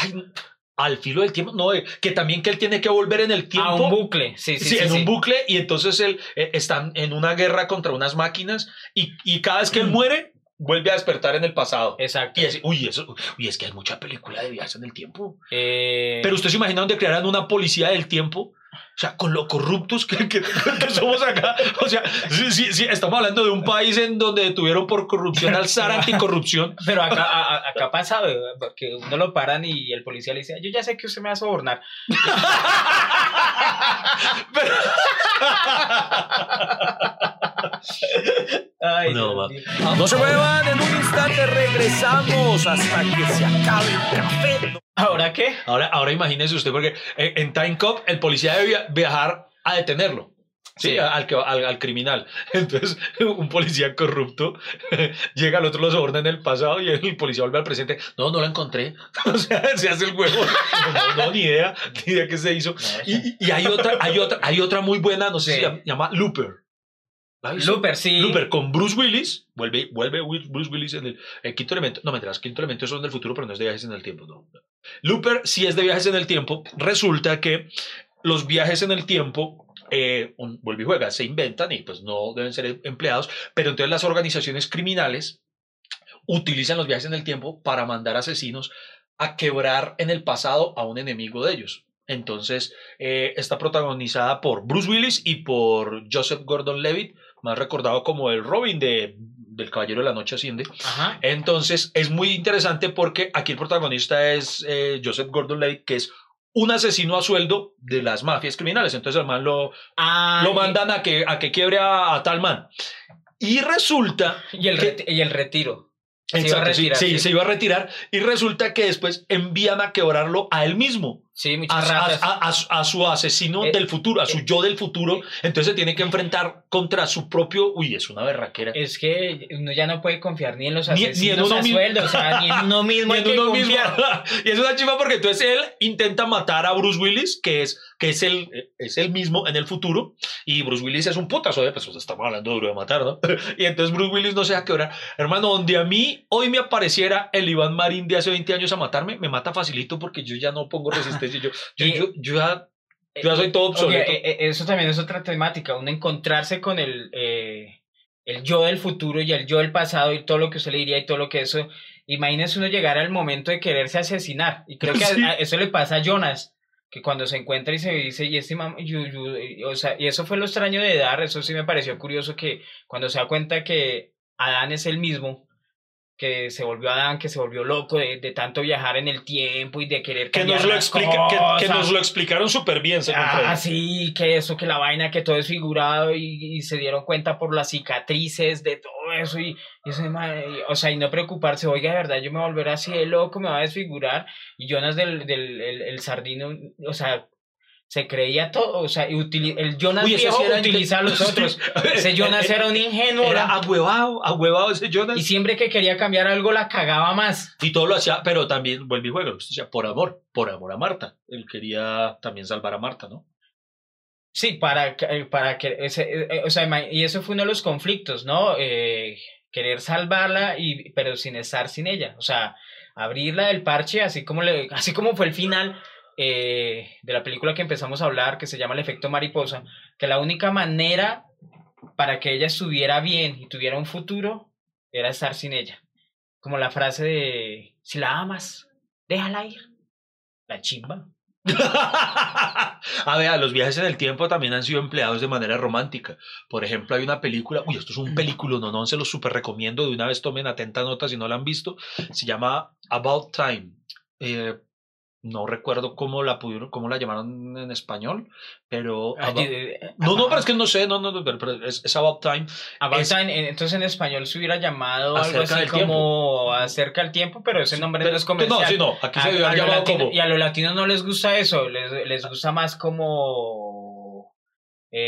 Al filo del tiempo. No, que también que él tiene que volver en el tiempo. A un bucle, sí, sí. Sí, sí en sí. un bucle y entonces él eh, está en una guerra contra unas máquinas y, y cada vez que él muere vuelve a despertar en el pasado. Exacto. Y es, uy, eso, uy, es que hay mucha película de viajes en el tiempo. Eh, Pero usted se imagina donde crearan una policía del tiempo. O sea, con lo corruptos que, que, que somos acá. O sea, sí, sí, sí, estamos hablando de un país en donde detuvieron por corrupción al zar anticorrupción. [laughs] Pero acá, a, acá pasa que uno lo paran y el policía le dice, yo ya sé que usted me va a sobornar. [laughs] Pero... [laughs] Ay, No. No se muevan, en un instante regresamos hasta que se acabe el café. ¿Ahora qué? Ahora, ahora imagínese usted, porque en, en Time Cop el policía debe via- viajar a detenerlo. Sí, Sí. Al, al, al criminal. [laughs] Entonces, [laughs] un policía corrupto [laughs] llega al otro, lo soborna en el pasado y el policía vuelve al presente. No, no lo encontré. O sea, se hace el huevo. No, no, ni idea, ni idea qué se hizo. Y, hay otra, hay otra, hay otra muy buena, no sé Sí. si se llama Looper. Looper, sí. Looper con Bruce Willis. Vuelve, vuelve Bruce Willis en el, quinto elemento. No, me quinto elemento son del futuro, pero no es de viajes en el tiempo. No. Looper sí es de viajes en el tiempo. Resulta que los viajes en el tiempo, eh, un, vuelve y juega, se inventan y pues no deben ser empleados, pero entonces las organizaciones criminales utilizan los viajes en el tiempo para mandar asesinos a quebrar en el pasado a un enemigo de ellos. Entonces, eh, está protagonizada por Bruce Willis y por Joseph Gordon-Levitt, más recordado como el Robin de, del Caballero de la Noche Asciende. Ajá. Entonces, es muy interesante porque aquí el protagonista es eh, Joseph Gordon-Levitt, que es un asesino a sueldo de las mafias criminales. Entonces, el man lo, Ah, lo mandan a que, a que quiebre a, a tal man. Y resulta Y el, que- y el retiro. Se iba a sí, retirar, sí, sí. se iba a retirar y resulta que después envían a quebrarlo a él mismo, Sí, a, a- a- su asesino Eh, del futuro, a su eh, yo del futuro, entonces se tiene que enfrentar contra su propio, uy, es una berraquera. Es que uno ya no puede confiar ni en los Ni- ni en asesinos uno a sueldo, o sea, ni en uno [laughs] mismo Y hay en uno mismo. [laughs] y es una chiva porque entonces él intenta matar a Bruce Willis, que es, que es, el, es el mismo en el futuro, y Bruce Willis es un putazo, ¿eh? pues estamos hablando duro de matar, ¿no? [laughs] y entonces Bruce Willis no se deja quebrar. Hermano, donde a mí hoy me apareciera el Iván Marín de hace 20 años a matarme, me mata facilito porque yo ya no pongo resistencia. Yo, yo, Y- yo, yo ya, yo ya soy todo obsoleto. eh, eh, eso también es otra temática, uno encontrarse con el, eh, el yo del futuro y el yo del pasado y todo lo que usted le diría y todo lo que eso. Imagínese uno llegar al momento de quererse asesinar. Y creo que [laughs] a- Sí. a- eso le pasa a Jonas, que cuando se encuentra y se dice, y este mam- yu- yu", y- o sea, y eso fue lo extraño de Dar, eso sí me pareció curioso que cuando se da cuenta que Adán es el mismo, que se volvió Adán, que se volvió loco de, de tanto viajar en el tiempo y de querer que nos, lo explica, que, nos lo explicaron súper bien, según Ah, sí, que eso, que la vaina, que todo es figurado y, y se dieron cuenta por las cicatrices de todo eso y, y eso, y- o sea, y no preocuparse, oiga, de verdad, yo me voy a volver así de loco, me va a desfigurar y Jonas del, del el, el sardino, o sea, se creía todo, o sea, y el Jonas Uy, viejo sí utiliza a los [laughs] otros, [laughs] ese Jonas era un ingenuo Era ahuevado, ahuevado ese Jonas. y siempre que quería cambiar algo la cagaba más. Y todo lo hacía, pero también vuelve y juega, por amor, por amor a Marta. Él quería también salvar a Marta, ¿no? Sí, para, que- eh, para que, ese, eh, eh, o sea, y eso fue uno de los conflictos, ¿no? Eh, querer salvarla, y, pero sin estar sin ella, o sea, abrirla del parche, así como, le, así como fue el final eh, de la película que empezamos a hablar, que se llama El efecto mariposa, que la única manera para que ella estuviera bien y tuviera un futuro, era estar sin ella. Como la frase de, si la amas, déjala ir. La chimba. [laughs] a ver, los viajes en el tiempo también han sido empleados de manera romántica. Por ejemplo, hay una película, uy, esto es un película, no, no, se lo súper recomiendo, de una vez tomen atenta nota si no la han visto, se llama About Time. Eh, no recuerdo cómo la pudieron, cómo la llamaron en español, pero no, no, pero es que no sé, no, no, pero es, About Time. About Time, entonces en español se hubiera llamado algo así como Acerca del tiempo, pero ese nombre no es comercial. No, sí, no, aquí se hubiera llamado como... Y a los latinos no les gusta eso, les, les gusta más como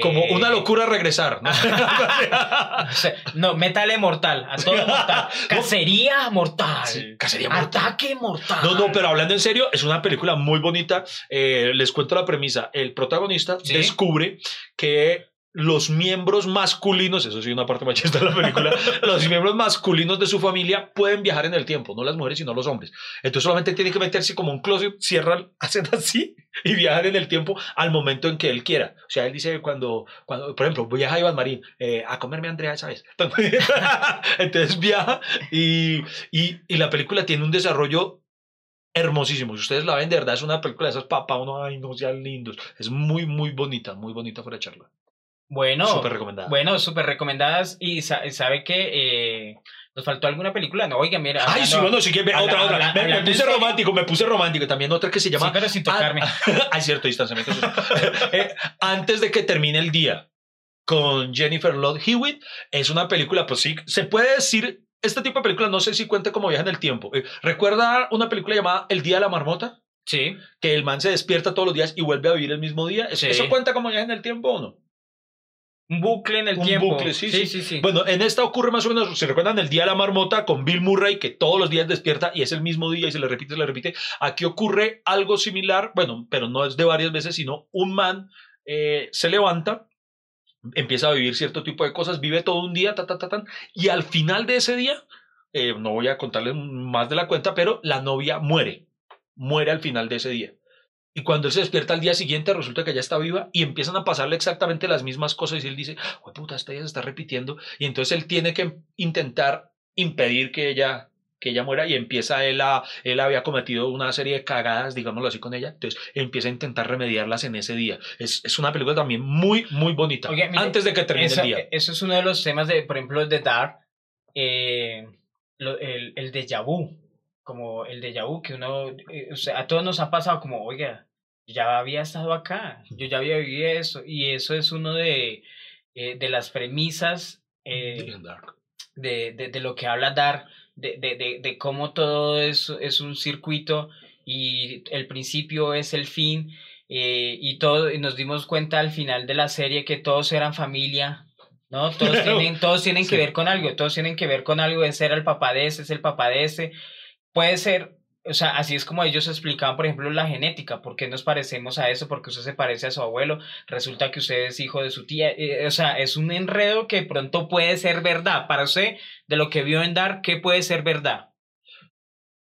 como una eh, locura regresar. ¿no? [laughs] no, métale mortal, a todo mortal. [laughs] Cacería mortal. cacería mortal. Ataque mortal. No, no, pero hablando en serio, es una película muy bonita. Eh, les cuento la premisa. El protagonista descubre que los miembros masculinos, eso sí, una parte machista de la película, [laughs] los miembros masculinos de su familia pueden viajar en el tiempo, no las mujeres, sino los hombres. Entonces solamente tiene que meterse como un closet, cierran, [laughs] hacen así y viajan en el tiempo al momento en que él quiera. O sea, él dice cuando, cuando por ejemplo, viaja a Iván Marín eh, a comerme a Andrea esa [laughs] vez. Entonces viaja y, y, y la película tiene un desarrollo hermosísimo. Si ustedes la ven, de verdad es una película de esas papá, uno, ay, no sean lindos. Es muy, muy bonita, muy bonita fuera de charla. Bueno, súper recomendadas. Bueno, súper recomendadas. Y sabe que eh, nos faltó alguna película. No, oiga, mira. Ay, sí, bueno, sí que otra, otra. me, puse romántico, me puse romántico. También otra que se llama. Sí, pero sin tocarme. [laughs] hay cierto distanciamiento. [laughs] Eh, antes de que termine el día con Jennifer Love Hewitt, es una película, pues sí, se puede decir. Este tipo de película no sé si cuenta como viaje en el tiempo. Eh, ¿Recuerda una película llamada El Día de la Marmota? Sí. Que el man se despierta todos los días y vuelve a vivir el mismo día. ¿Eso cuenta como viaje en el tiempo o no? Un bucle en el tiempo. Bucle, sí sí, sí sí, Bueno, en esta ocurre más o menos, ¿se recuerdan el día de la marmota con Bill Murray, que todos los días despierta y es el mismo día y se le repite, se le repite? Aquí ocurre algo similar, bueno, pero no es de varias veces, sino un man eh, se levanta, empieza a vivir cierto tipo de cosas, vive todo un día, ta, ta, ta, ta, y al final de ese día, eh, no voy a contarles más de la cuenta, pero la novia muere, muere al final de ese día. Y cuando él se despierta al día siguiente, resulta que ya está viva y empiezan a pasarle exactamente las mismas cosas. Y él dice, oh, puta, esta ya se está repitiendo. Y entonces él tiene que intentar impedir que ella, que ella muera y empieza él a, él había cometido una serie de cagadas, digámoslo así con ella. Entonces empieza a intentar remediarlas en ese día. Es, es una película también muy, muy bonita. antes de que termine el día. Eso es uno de los temas de, por ejemplo, de Dark, eh, el, el déjà vu como el de vu, que uno, eh, o sea, a todos nos ha pasado como, oiga, ya había estado acá, yo ya había vivido eso, y eso es uno de, eh, de las premisas eh, de, de, de, lo que habla Dar, de, de, de, cómo todo es, es un circuito y el principio es el fin, y, todo, y nos dimos cuenta al final de la serie que todos eran familia, ¿no? [laughs] Todos tienen, todos tienen que ver con algo, todos tienen que ver con algo, ese era el papá de ese, es el papá de ese, puede ser, o sea, así es como ellos explicaban, por ejemplo, la genética, por qué nos parecemos a eso, porque usted se parece a su abuelo, resulta que usted es hijo de su tía, eh, o sea, es un enredo que pronto puede ser verdad. Para usted, de lo que vio en Dar, ¿qué puede ser verdad?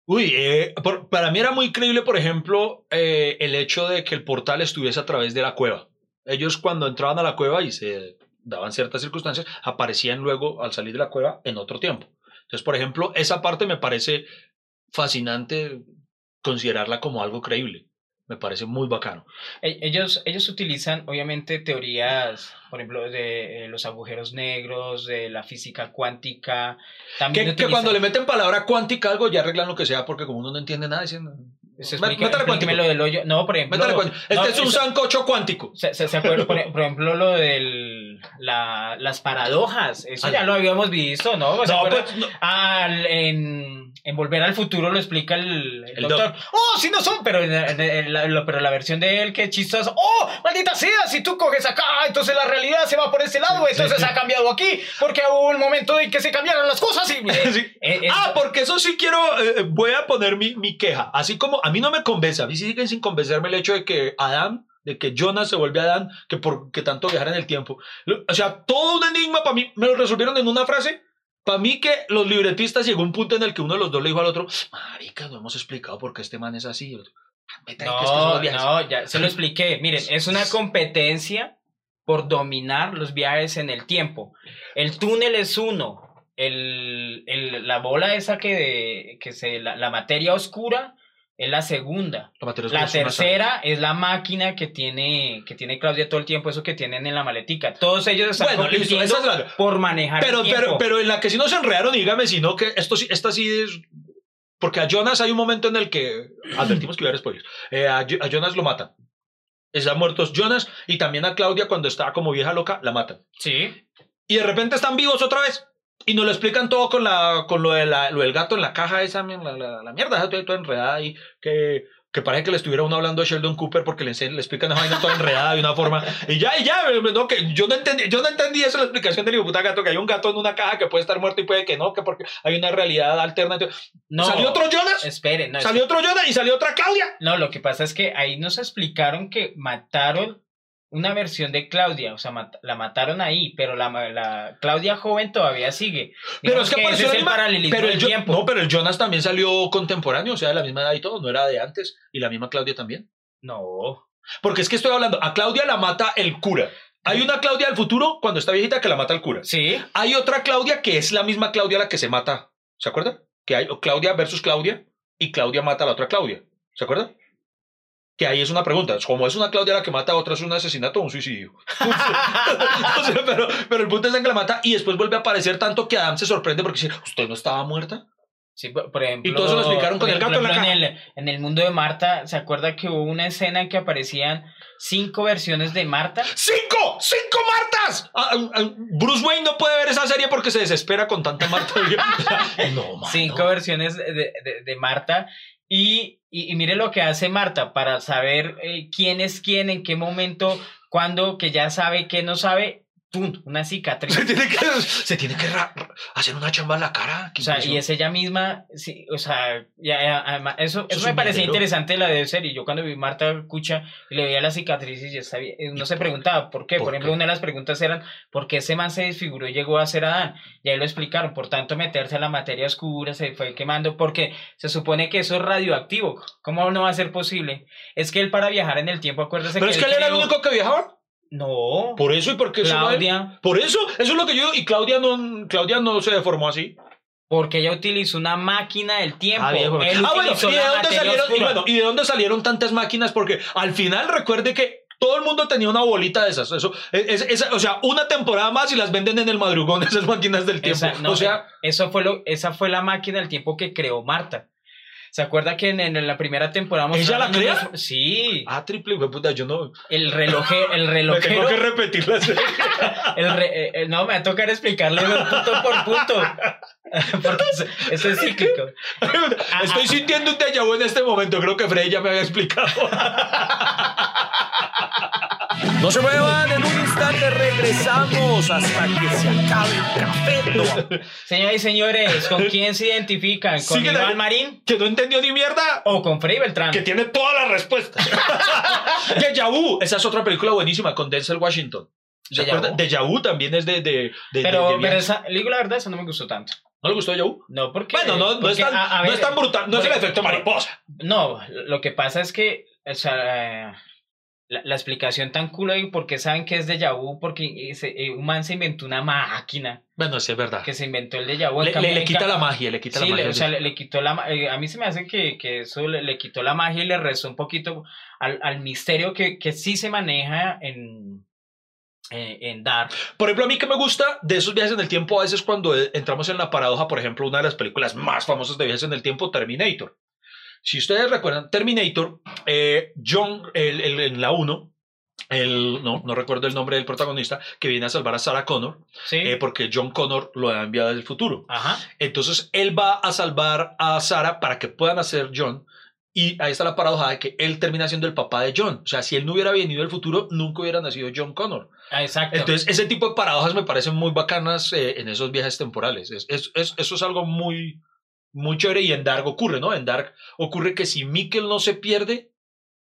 Uy, eh, para mí era muy creíble, por ejemplo, eh, el hecho de que el portal estuviese a través de la cueva. Ellos cuando entraban a la cueva y se daban ciertas circunstancias, aparecían luego al salir de la cueva en otro tiempo. Entonces, por ejemplo, esa parte me parece fascinante considerarla como algo creíble. Me parece muy bacano. E, ellos, ellos utilizan, obviamente, teorías, por ejemplo, de eh, los agujeros negros, de la física cuántica. También que, cuando le meten palabra cuántica algo ya arreglan lo que sea, porque como uno no entiende nada, dicen, se explica, lo del hoyo. No, por ejemplo. este es un sancocho cuántico. Se, se, acuerda, por, ejemplo, lo de la, las paradojas. Eso ya lo habíamos visto, ¿no? Pues, Al, en, en, Volver al Futuro lo explica el, doctor. Oh, sí, no son, pero, la, pero la versión de él que chistoso. Oh, maldita sea, si tú coges acá, entonces la realidad se va por ese lado, entonces ha cambiado aquí, porque hubo un momento en que se cambiaron las cosas. Y, [laughs] eh, eh, ah, porque eso sí quiero, eh, voy a poner mi, mi queja. Así como a mí no me convence, a mí sí siguen sin convencerme el hecho de que Adán, de que Jonas se vuelve Adán, que por que tanto viajar en el tiempo. O sea, todo un enigma para mí, me lo resolvieron en una frase. Para mí que los libretistas llegó un punto en el que uno de los dos le dijo al otro, marica, no hemos explicado por qué este man es así. No, no, ya se lo expliqué. Miren, es una competencia por dominar los viajes en el tiempo. El túnel es uno. El, el- la bola esa que, que se, la, la materia oscura es la segunda. La, tercera es la máquina que tiene, que tiene Claudia todo el tiempo, eso que tienen en la maletica. Todos ellos están Bueno, listo, compitiendo esa es la- por manejar Pero, el tiempo. pero, pero en la que si no se enredaron, dígame si no, que esto sí, esta sí es. Porque a Jonas hay un momento en el que. [clears throat] Advertimos que iba a haber spoilers. Eh, a, a Jonas lo matan. Están muertos Jonas y también a Claudia cuando está como vieja loca, la matan. Sí. Y de repente están vivos otra vez. Y nos lo explican todo con, la, con lo, de la- lo del gato en la caja esa, la, la, la mierda, esa toda, enredada ahí, que, que parece que le estuviera uno hablando a Sheldon Cooper porque le, explican esa vaina toda enredada de una forma. Y ya, y ya, no, que yo no entendí, yo no entendí eso, la explicación del hijo puta gato, que hay un gato en una caja que puede estar muerto y puede que no, que porque hay una realidad alternativa. No. ¿Salió otro Jonas? Esperen, no, ¿Salió otro Jonas y salió otra Claudia? no, lo que pasa es que ahí nos explicaron que mataron una versión de Claudia, o sea, mat- la mataron ahí, pero la, la Claudia joven todavía sigue. Pero es que, ese apareció es el paralelismo pero el del tiempo. No, pero el Jonas también salió contemporáneo, o sea, de la misma edad y todo, no era de antes. Y la misma Claudia también. No. Porque es que estoy hablando, a Claudia la mata el cura. Hay una Claudia del futuro cuando está viejita que la mata el cura. Sí. Hay otra Claudia que es la misma Claudia la que se mata. ¿Se acuerda? Que hay Claudia versus Claudia y Claudia mata a la otra Claudia. ¿Se acuerda? Que ahí es una pregunta. Como es una Claudia la que mata a otra, es un asesinato o un suicidio. [laughs] [laughs] Pero, pero el punto es en que la mata y después vuelve a aparecer tanto que Adam se sorprende porque dice, ¿usted no estaba muerta? Sí, por por ejemplo. Y todo eso lo explicaron con el gato en la el, en el mundo de Marta, ¿se acuerda que hubo una escena en que aparecían cinco versiones de Marta? ¡Cinco! ¡Cinco Martas! Ah, ah, ah, Bruce Wayne no puede ver esa serie porque se desespera con tanta Marta. [laughs] no, cinco versiones de, de- de Marta. Y, y, mire lo que hace Marta para saber eh, quién es quién, en qué momento, cuándo, que ya sabe, que no sabe. ¡Pum! Una cicatriz. Se tiene que, [laughs] se tiene que ra- hacer una chamba en la cara. O sea, y es ella misma, sí, o sea, ya, ya, además, eso, es eso me parecía interesante la de serie. Yo cuando vi Marta Cucha y le veía las cicatrices, ya sabía, eh, uno se preguntaba por qué. ¿Por Por, ejemplo, qué? una de las preguntas eran, ¿por qué ese man se desfiguró y llegó a ser Adán? Y ahí lo explicaron, por tanto, meterse a la materia oscura, se fue quemando, porque se supone que eso es radioactivo. ¿Cómo no va a ser posible? Es que él para viajar en el tiempo, acuérdese Pero que es que él era el único que viajaba. No, Por eso y porque eso no? Claudia, Por eso, eso es lo que yo. Y Claudia no, Claudia no se deformó así. porque ella utilizó una máquina del tiempo. Ah, bien. Él Ah, bueno, ¿y de dónde salieron? Y, bueno, ¿y de dónde salieron tantas máquinas? Porque al final recuerde que todo el mundo tenía una bolita de esas. Eso, es, es- o sea, una temporada más y las venden en el madrugón [laughs] esas máquinas del tiempo. Esa, no, o sea, eso fue lo, esa fue la máquina del tiempo que creó Marta. ¿Se acuerda que en, en la primera temporada ¿Ella la crea? unos- Sí, ah, triple, güey, puta, yo no. el reloje, el Me relojero. tengo que repetir la serie. [laughs] el re- eh, eh, no, me va a tocar explicarle punto por punto. [laughs] Porque eso, eso es cíclico. [laughs] Estoy sintiendo un déjà en este momento. Creo que Frey ya me había explicado. No se muevan, en un instante regresamos hasta que se acabe el café. Señoras y señores, ¿con quién se identifican? ¿Con Sigue Iván la- Marín que no entendió ni mierda. o con Frei Beltrán? que tiene todas las respuestas. [laughs] Deja Vu, esa es otra película buenísima con Denzel Washington. ¿Se Deja acuerda? Vu. Deja Vu también es de. de, de- Pero, de pero esa, digo la verdad, eso no me gustó tanto. ¿No le gustó Vu? No, porque. Bueno, no, no, es porque, tan, a- a no es tan brutal, no es el porque- efecto mariposa. No, lo que pasa es que, o sea, la, la explicación tan cool ahí, porque saben que es déjà vu, porque ese, eh, un man se inventó una máquina Bueno, sí, es verdad. que se inventó el déjà vu. Le, le- le quita la magia, le quita Sí, la le- magia. o sea, le, le quitó la eh, a mí se me hace que, que eso le, le quitó la magia y le rezó un poquito al, al misterio que, que sí se maneja en, en, en Dark. Por ejemplo, a mí que me gusta de esos viajes en el tiempo, a veces cuando eh, entramos en la paradoja, por ejemplo, una de las películas más famosas de viajes en el tiempo, Terminator. Si ustedes recuerdan, Terminator, eh, John, el, el- en la 1, el, no, no recuerdo el nombre del protagonista, que viene a salvar a Sarah Connor, Sí. eh, porque John Connor lo ha enviado del futuro. Ajá. Entonces, él va a salvar a Sarah para que puedan hacer John. Y ahí está la paradoja de que él termina siendo el papá de John. O sea, si él no hubiera venido del futuro, nunca hubiera nacido John Connor. Ah, Exacto. Entonces, ese tipo de paradojas me parecen muy bacanas eh, en esos viajes temporales. Es, es- es- eso es algo muy, muy chévere y en Dark ocurre, ¿no? En Dark ocurre que si Mikkel no se pierde,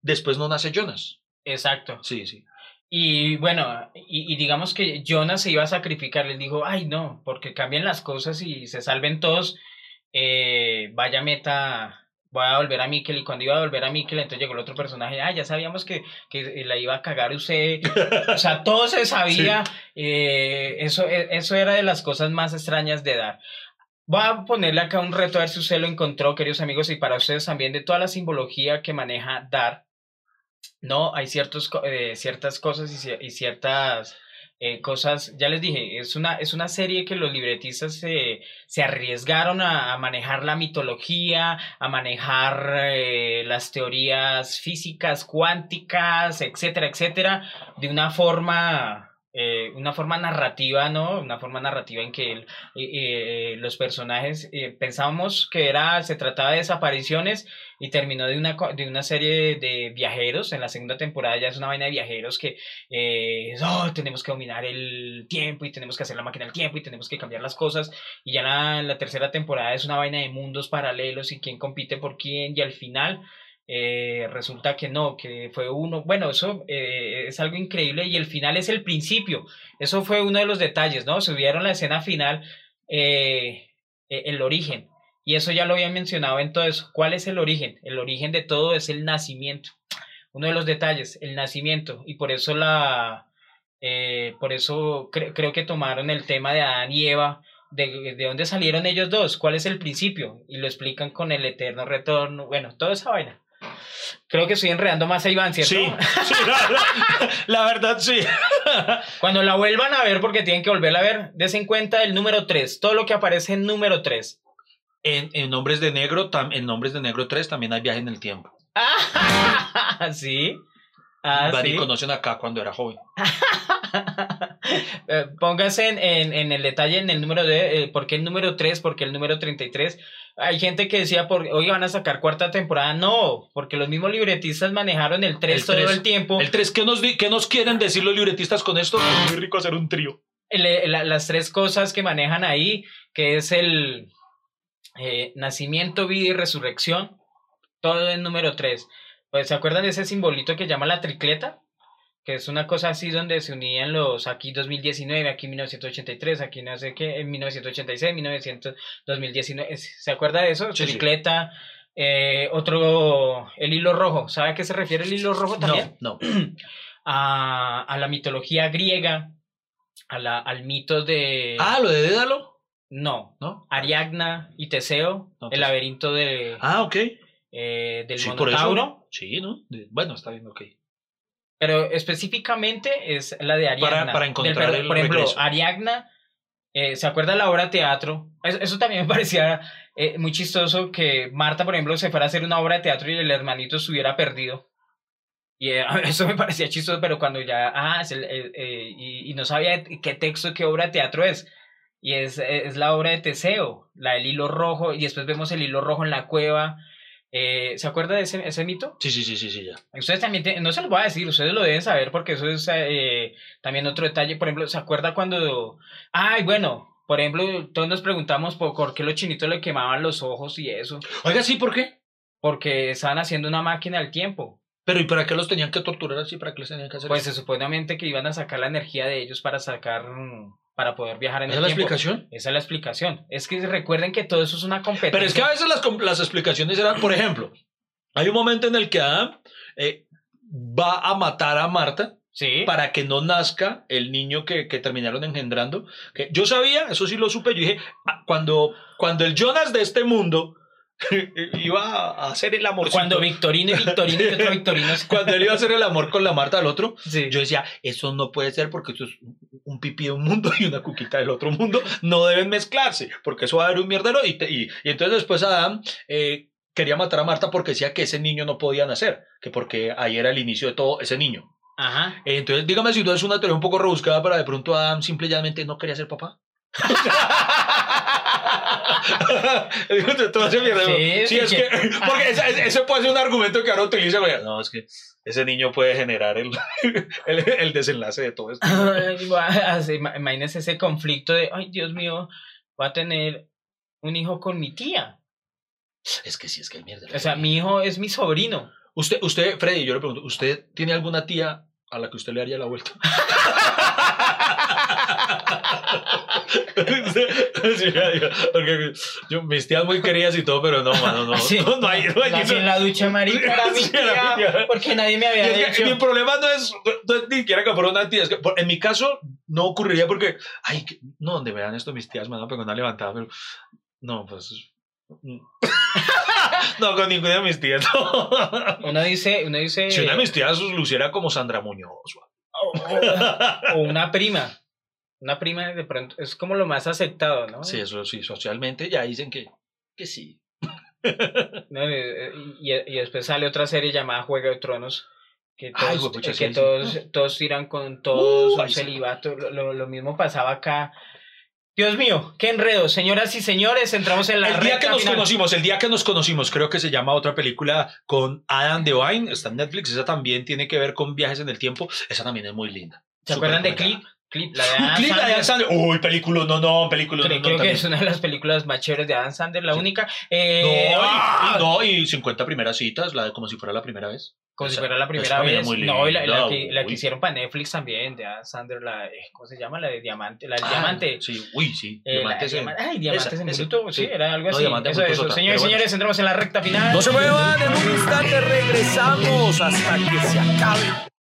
después no nace Jonas. Exacto. Sí, sí. Y bueno, y, y digamos que Jonas se iba a sacrificar, les dijo, ay no, porque cambien las cosas y se salven todos, eh, vaya meta, voy a volver a Mikkel y cuando iba a volver a Mikkel entonces llegó el otro personaje, ah, ya sabíamos que, que la iba a cagar usted, o sea, todo se [laughs] sabía, eh, eso, e, eso era de las cosas más extrañas de dar. Voy a ponerle acá un reto a ver si usted lo encontró, queridos amigos, y para ustedes también, de toda la simbología que maneja Dar. No, hay ciertos, eh, ciertas cosas y, ciertas eh, cosas, ya les dije, es una, es una serie que los libretistas se, se arriesgaron a, manejar la mitología, a manejar eh, las teorías físicas, cuánticas, etcétera, etcétera, de una forma eh, una forma narrativa, ¿no? Una forma narrativa en que eh, los personajes pensábamos que era, se trataba de desapariciones y terminó de una, de una serie de viajeros. En la segunda temporada ya es una vaina de viajeros que eh, oh, tenemos que dominar el tiempo y tenemos que hacer la máquina del tiempo y tenemos que cambiar las cosas. Y ya la, la tercera temporada es una vaina de mundos paralelos y quién compite por quién y al final eh, resulta que no, que fue uno, bueno, eso eh, es algo increíble y el final es el principio, eso fue uno de los detalles, ¿no? Subieron la escena final, eh, el origen, y eso ya lo había mencionado en todo eso. ¿Cuál es el origen? El origen de todo es el nacimiento, uno de los detalles, el nacimiento, y por eso la, por eso creo que tomaron el tema de Adán y Eva, de, de, dónde salieron ellos dos, cuál es el principio, y lo explican con el eterno retorno, bueno, toda esa vaina. Creo que estoy enredando más a Iván, ¿cierto? Sí, [laughs] la, verdad sí. [laughs] Cuando la vuelvan a ver, porque tienen que volverla a ver, desen cuenta del número 3, todo lo que aparece en número 3. En, en Nombres de Negro, en Nombres de Negro 3 también hay viaje en el tiempo. [laughs] sí. Ah, Dani conocen acá cuando era joven. Eh, póngase en, en, el detalle en el número de, eh, ¿por qué el número 3? ¿Por qué el número 33? Hay gente que decía, por, oye, van a sacar cuarta temporada. No, porque los mismos libretistas manejaron el 3 todo el tiempo. El 3, ¿qué nos, ¿qué nos quieren decir los libretistas con esto? Es muy rico hacer un trío. las tres cosas que manejan ahí, que es el eh, nacimiento, vida y resurrección, todo el número 3. Pues, ¿Se acuerdan de ese simbolito que llama la tricleta? Que es una cosa así donde se unían los aquí 2019, aquí 1983, aquí no sé qué, en 1986, 1900, 2019, ¿se acuerda de eso? Tricleta, eh, otro, el hilo rojo, ¿sabe a qué se refiere el hilo rojo también? No, [clears throat] a, a, la mitología griega, a la, al mito de... Ah, lo de Dédalo. No, ¿no? Ariagna y Teseo, el pues laberinto de... Ah, ok. Eh, del sí, Monotauro. Sí, ¿no? Bueno, está bien, ok. Pero específicamente es la de Ariadna. Para, encontrar el Por ejemplo, Ariadna, eh, ¿se acuerda la obra de teatro? Eso, también [laughs] me parecía eh, muy chistoso que Marta, por ejemplo, se fuera a hacer una obra de teatro y el hermanito estuviera perdido. Y eh, [laughs] eso me parecía chistoso, pero cuando ya, ah, y, no sabía qué texto, qué obra de teatro es. Y es, es la obra de Teseo, la del hilo rojo, y después vemos el hilo rojo en la cueva, eh, ¿Se acuerda de ese, ese, mito? Sí, sí, sí, sí, sí, ya. Ustedes también, no se lo voy a decir, ustedes lo deben saber porque eso es eh, también otro detalle. Por ejemplo, ¿se acuerda cuando... Ay, bueno, por ejemplo, todos nos preguntamos por, qué los chinitos le quemaban los ojos y eso. Oiga, sí, ¿por qué? Porque estaban haciendo una máquina del tiempo. Pero ¿y para qué los tenían que torturar así? ¿Para qué les tenían que hacer Pues se supuestamente que iban a sacar la energía de ellos para sacar para poder viajar en el tiempo. ¿Esa es la explicación? Esa es la explicación. Es que recuerden que todo eso es una competencia. Pero es que a veces las, las explicaciones eran, por ejemplo, hay un momento en el que Adam eh, va a matar a Marta. Sí. para que no nazca el niño que, que, terminaron engendrando. Que yo sabía, eso sí lo supe, yo dije, ah, cuando, cuando el Jonas de este mundo [laughs] iba a hacer el amor. Cuando Victorino y Victorino y otro Victorino. [laughs] Cuando él iba a hacer el amor con la Marta del otro, yo decía, eso no puede ser porque esto es un pipí de un mundo y una cuquita del otro mundo. No deben mezclarse porque eso va a haber un mierdero. Y, y, entonces después Adam eh, quería matar a Marta porque decía que ese niño no podía nacer, que porque ahí era el inicio de todo ese niño. Ajá. Entonces, dígame si no es una teoría un poco rebuscada para de pronto Adam simplemente no quería ser papá. [laughs] [laughs] sí, es que, [laughs] porque ese, puede ser un argumento que ahora utiliza. No, es que ese niño puede generar el, [laughs] el, desenlace de todo esto. Imagínese ese conflicto de, ay, Dios mío, va a tener un hijo con mi tía. Es que sí, es que el mierda. O sea, mi hijo es mi sobrino. Usted, usted, Freddy, yo le pregunto, ¿usted tiene alguna tía a la que usted le haría la vuelta? Sí, porque yo, mis tías muy queridas y todo, pero no, mano, no. Sí. no, no hay, no hay- en la ducha, marica, era mi tía, porque nadie me Y había que dicho. mi problema no es, no es ni siquiera que fuera una tía. Es que en mi caso no ocurriría porque, ay, que- no, donde vean esto mis tías me van a pegar una levantada, pero no, pues. [laughs] no, con ninguna de mis tías. no. Uno dice, uno dice, Si una de mis tías luciera como Sandra Muñoz. o, o- o una prima. Una prima de pronto es como lo más aceptado, ¿no? Sí, eso sí, socialmente ya dicen que, que sí. [laughs] No, Y, y después sale otra serie llamada Juego de Tronos. Que todos, eh, que todos, todos tiran con todos, Uh, sí. celibato. Lo, lo- mismo pasaba acá. Dios mío, qué enredo. Señoras y señores, entramos en la El día que nos final. conocimos, el día que nos conocimos, creo que se llama otra película con Adam Devine, está en Netflix, esa también tiene que ver con viajes en el tiempo, esa también es muy linda. ¿Se acuerdan de. Clip? Clip, la de Adam Clip, la de Adam Sandler. Sandler. Uy, película, no, no, película, Creo, no, creo que también. es una de las películas más chéveres de Adam Sandler, la Sí. única. No, Eh, y- ¡ah! y, no, y 50 primeras citas, la de como si fuera la primera vez. Como si fuera la primera vez. muy no, y la, la que, la que hicieron para Netflix también, de Adam Sandler, la, ¿cómo se llama? La de Diamante. La de Ah, Diamante. Sí, uy, sí. Eh, Diamantes de en- Ay, Diamantes esa, en esa, sí, sí. era algo No, así. Diamantes eso, eso. otra, Señores bueno. señores, entramos en la recta final. No se muevan, en un instante regresamos hasta que se acabe.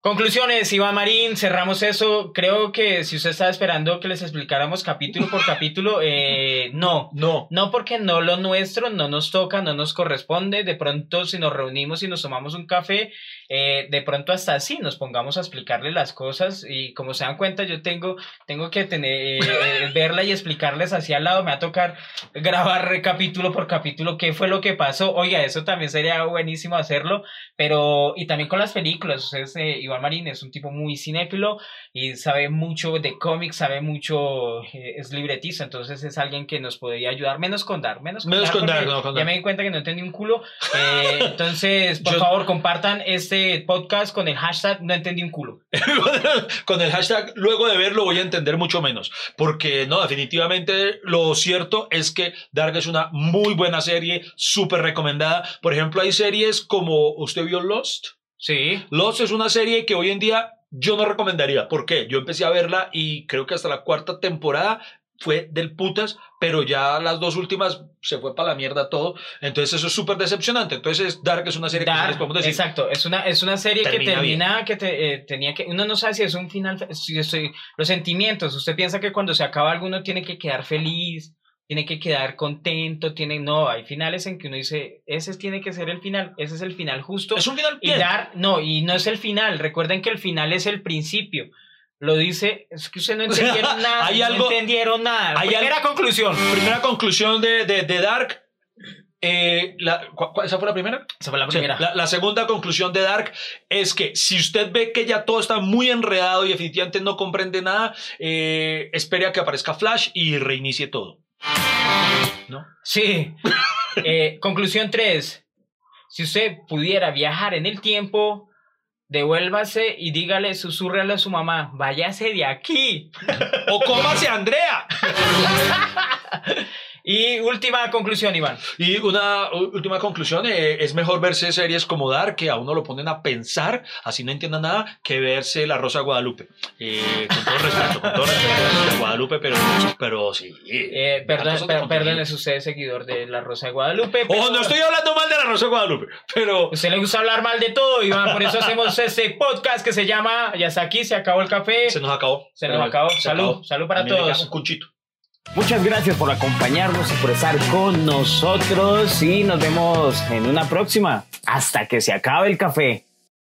Conclusiones, Iván Marín, cerramos eso. Creo que si usted estaba esperando que les explicáramos capítulo por capítulo, eh, no. No, No porque no lo nuestro, no nos toca, no nos corresponde. De pronto si nos reunimos y nos tomamos un café, eh, de pronto hasta así nos pongamos a explicarle las cosas y como se dan cuenta yo tengo, tengo que tener, eh, eh, [laughs] verla y explicarles hacia al lado. Me va a tocar grabar capítulo por capítulo qué fue lo que pasó. Oiga, eso también sería buenísimo hacerlo, pero y también con las películas. Ustedes, eh, Iván Marín es un tipo muy cinéfilo y sabe mucho de cómics, sabe mucho, eh, es libretista, entonces es alguien que nos podría ayudar, menos con dar, menos con Menos dar, con dar, no, con Ya dar. me di cuenta que no entendí un culo. [laughs] eh, entonces, por Yo- favor, compartan este podcast con el hashtag no entendí un culo. [laughs] con el hashtag luego de verlo voy a entender mucho menos. Porque no, definitivamente lo cierto es que Dark es una muy buena serie, súper recomendada. Por ejemplo, hay series como usted vio Lost. Sí. Lost es una serie que hoy en día yo no recomendaría. ¿Por qué? Yo empecé a verla y creo que hasta la cuarta temporada fue del putas, pero ya las dos últimas se fue para la mierda todo. Entonces eso es súper decepcionante. Entonces Dark es una serie que Dark, les podemos decir. exacto, es una, es una serie que Termina que te, eh, tenía que, uno no sabe si es un final, fe- si estoy- los sentimientos, usted piensa que cuando se acaba algo uno tiene que quedar feliz, tiene que quedar contento, tiene, no, hay finales en que uno dice, ese tiene que ser el final, ese es el final justo, Es un final y dar, no, y no es el final, recuerden que el final es el principio. Lo dice, es que ustedes no [laughs] entendieron nada, Hay no algo- entendieron nada. hay Primera conclusión. Primera conclusión de, de, de Dark. eh, la- ¿cu- cu- ¿Esa fue la primera? Esa fue la Sí, primera. la, la segunda conclusión de Dark es que si usted ve que ya todo está muy enredado y definitivamente no comprende nada, eh, espere a que aparezca Flash y reinicie todo. ¿No? Sí. Eh, [laughs] conclusión 3. Si usted pudiera viajar en el tiempo, devuélvase y dígale, susúrrale a su mamá, váyase de aquí. O cómase a Andrea. [laughs] Y última conclusión, Iván. Y una última conclusión, eh, es mejor verse series como Dark, que a uno lo ponen a pensar, así no entienda nada, que verse La Rosa de Guadalupe. Eh, con todo respeto, con todo respeto a La Rosa de Guadalupe, pero, pero sí. Eh, perdón, per- perdón, es usted seguidor de La Rosa de Guadalupe. Ojo, pero- no estoy hablando mal de La Rosa de Guadalupe, pero... Usted le gusta hablar mal de todo, Iván. Por eso hacemos este podcast que se llama Ya está aquí, se acabó el café. Se nos acabó. Se nos acabó. Salud, salud para A mí me todos. Un cunchito. Muchas gracias por acompañarnos y por estar con nosotros y nos vemos en una próxima hasta que se acabe el café.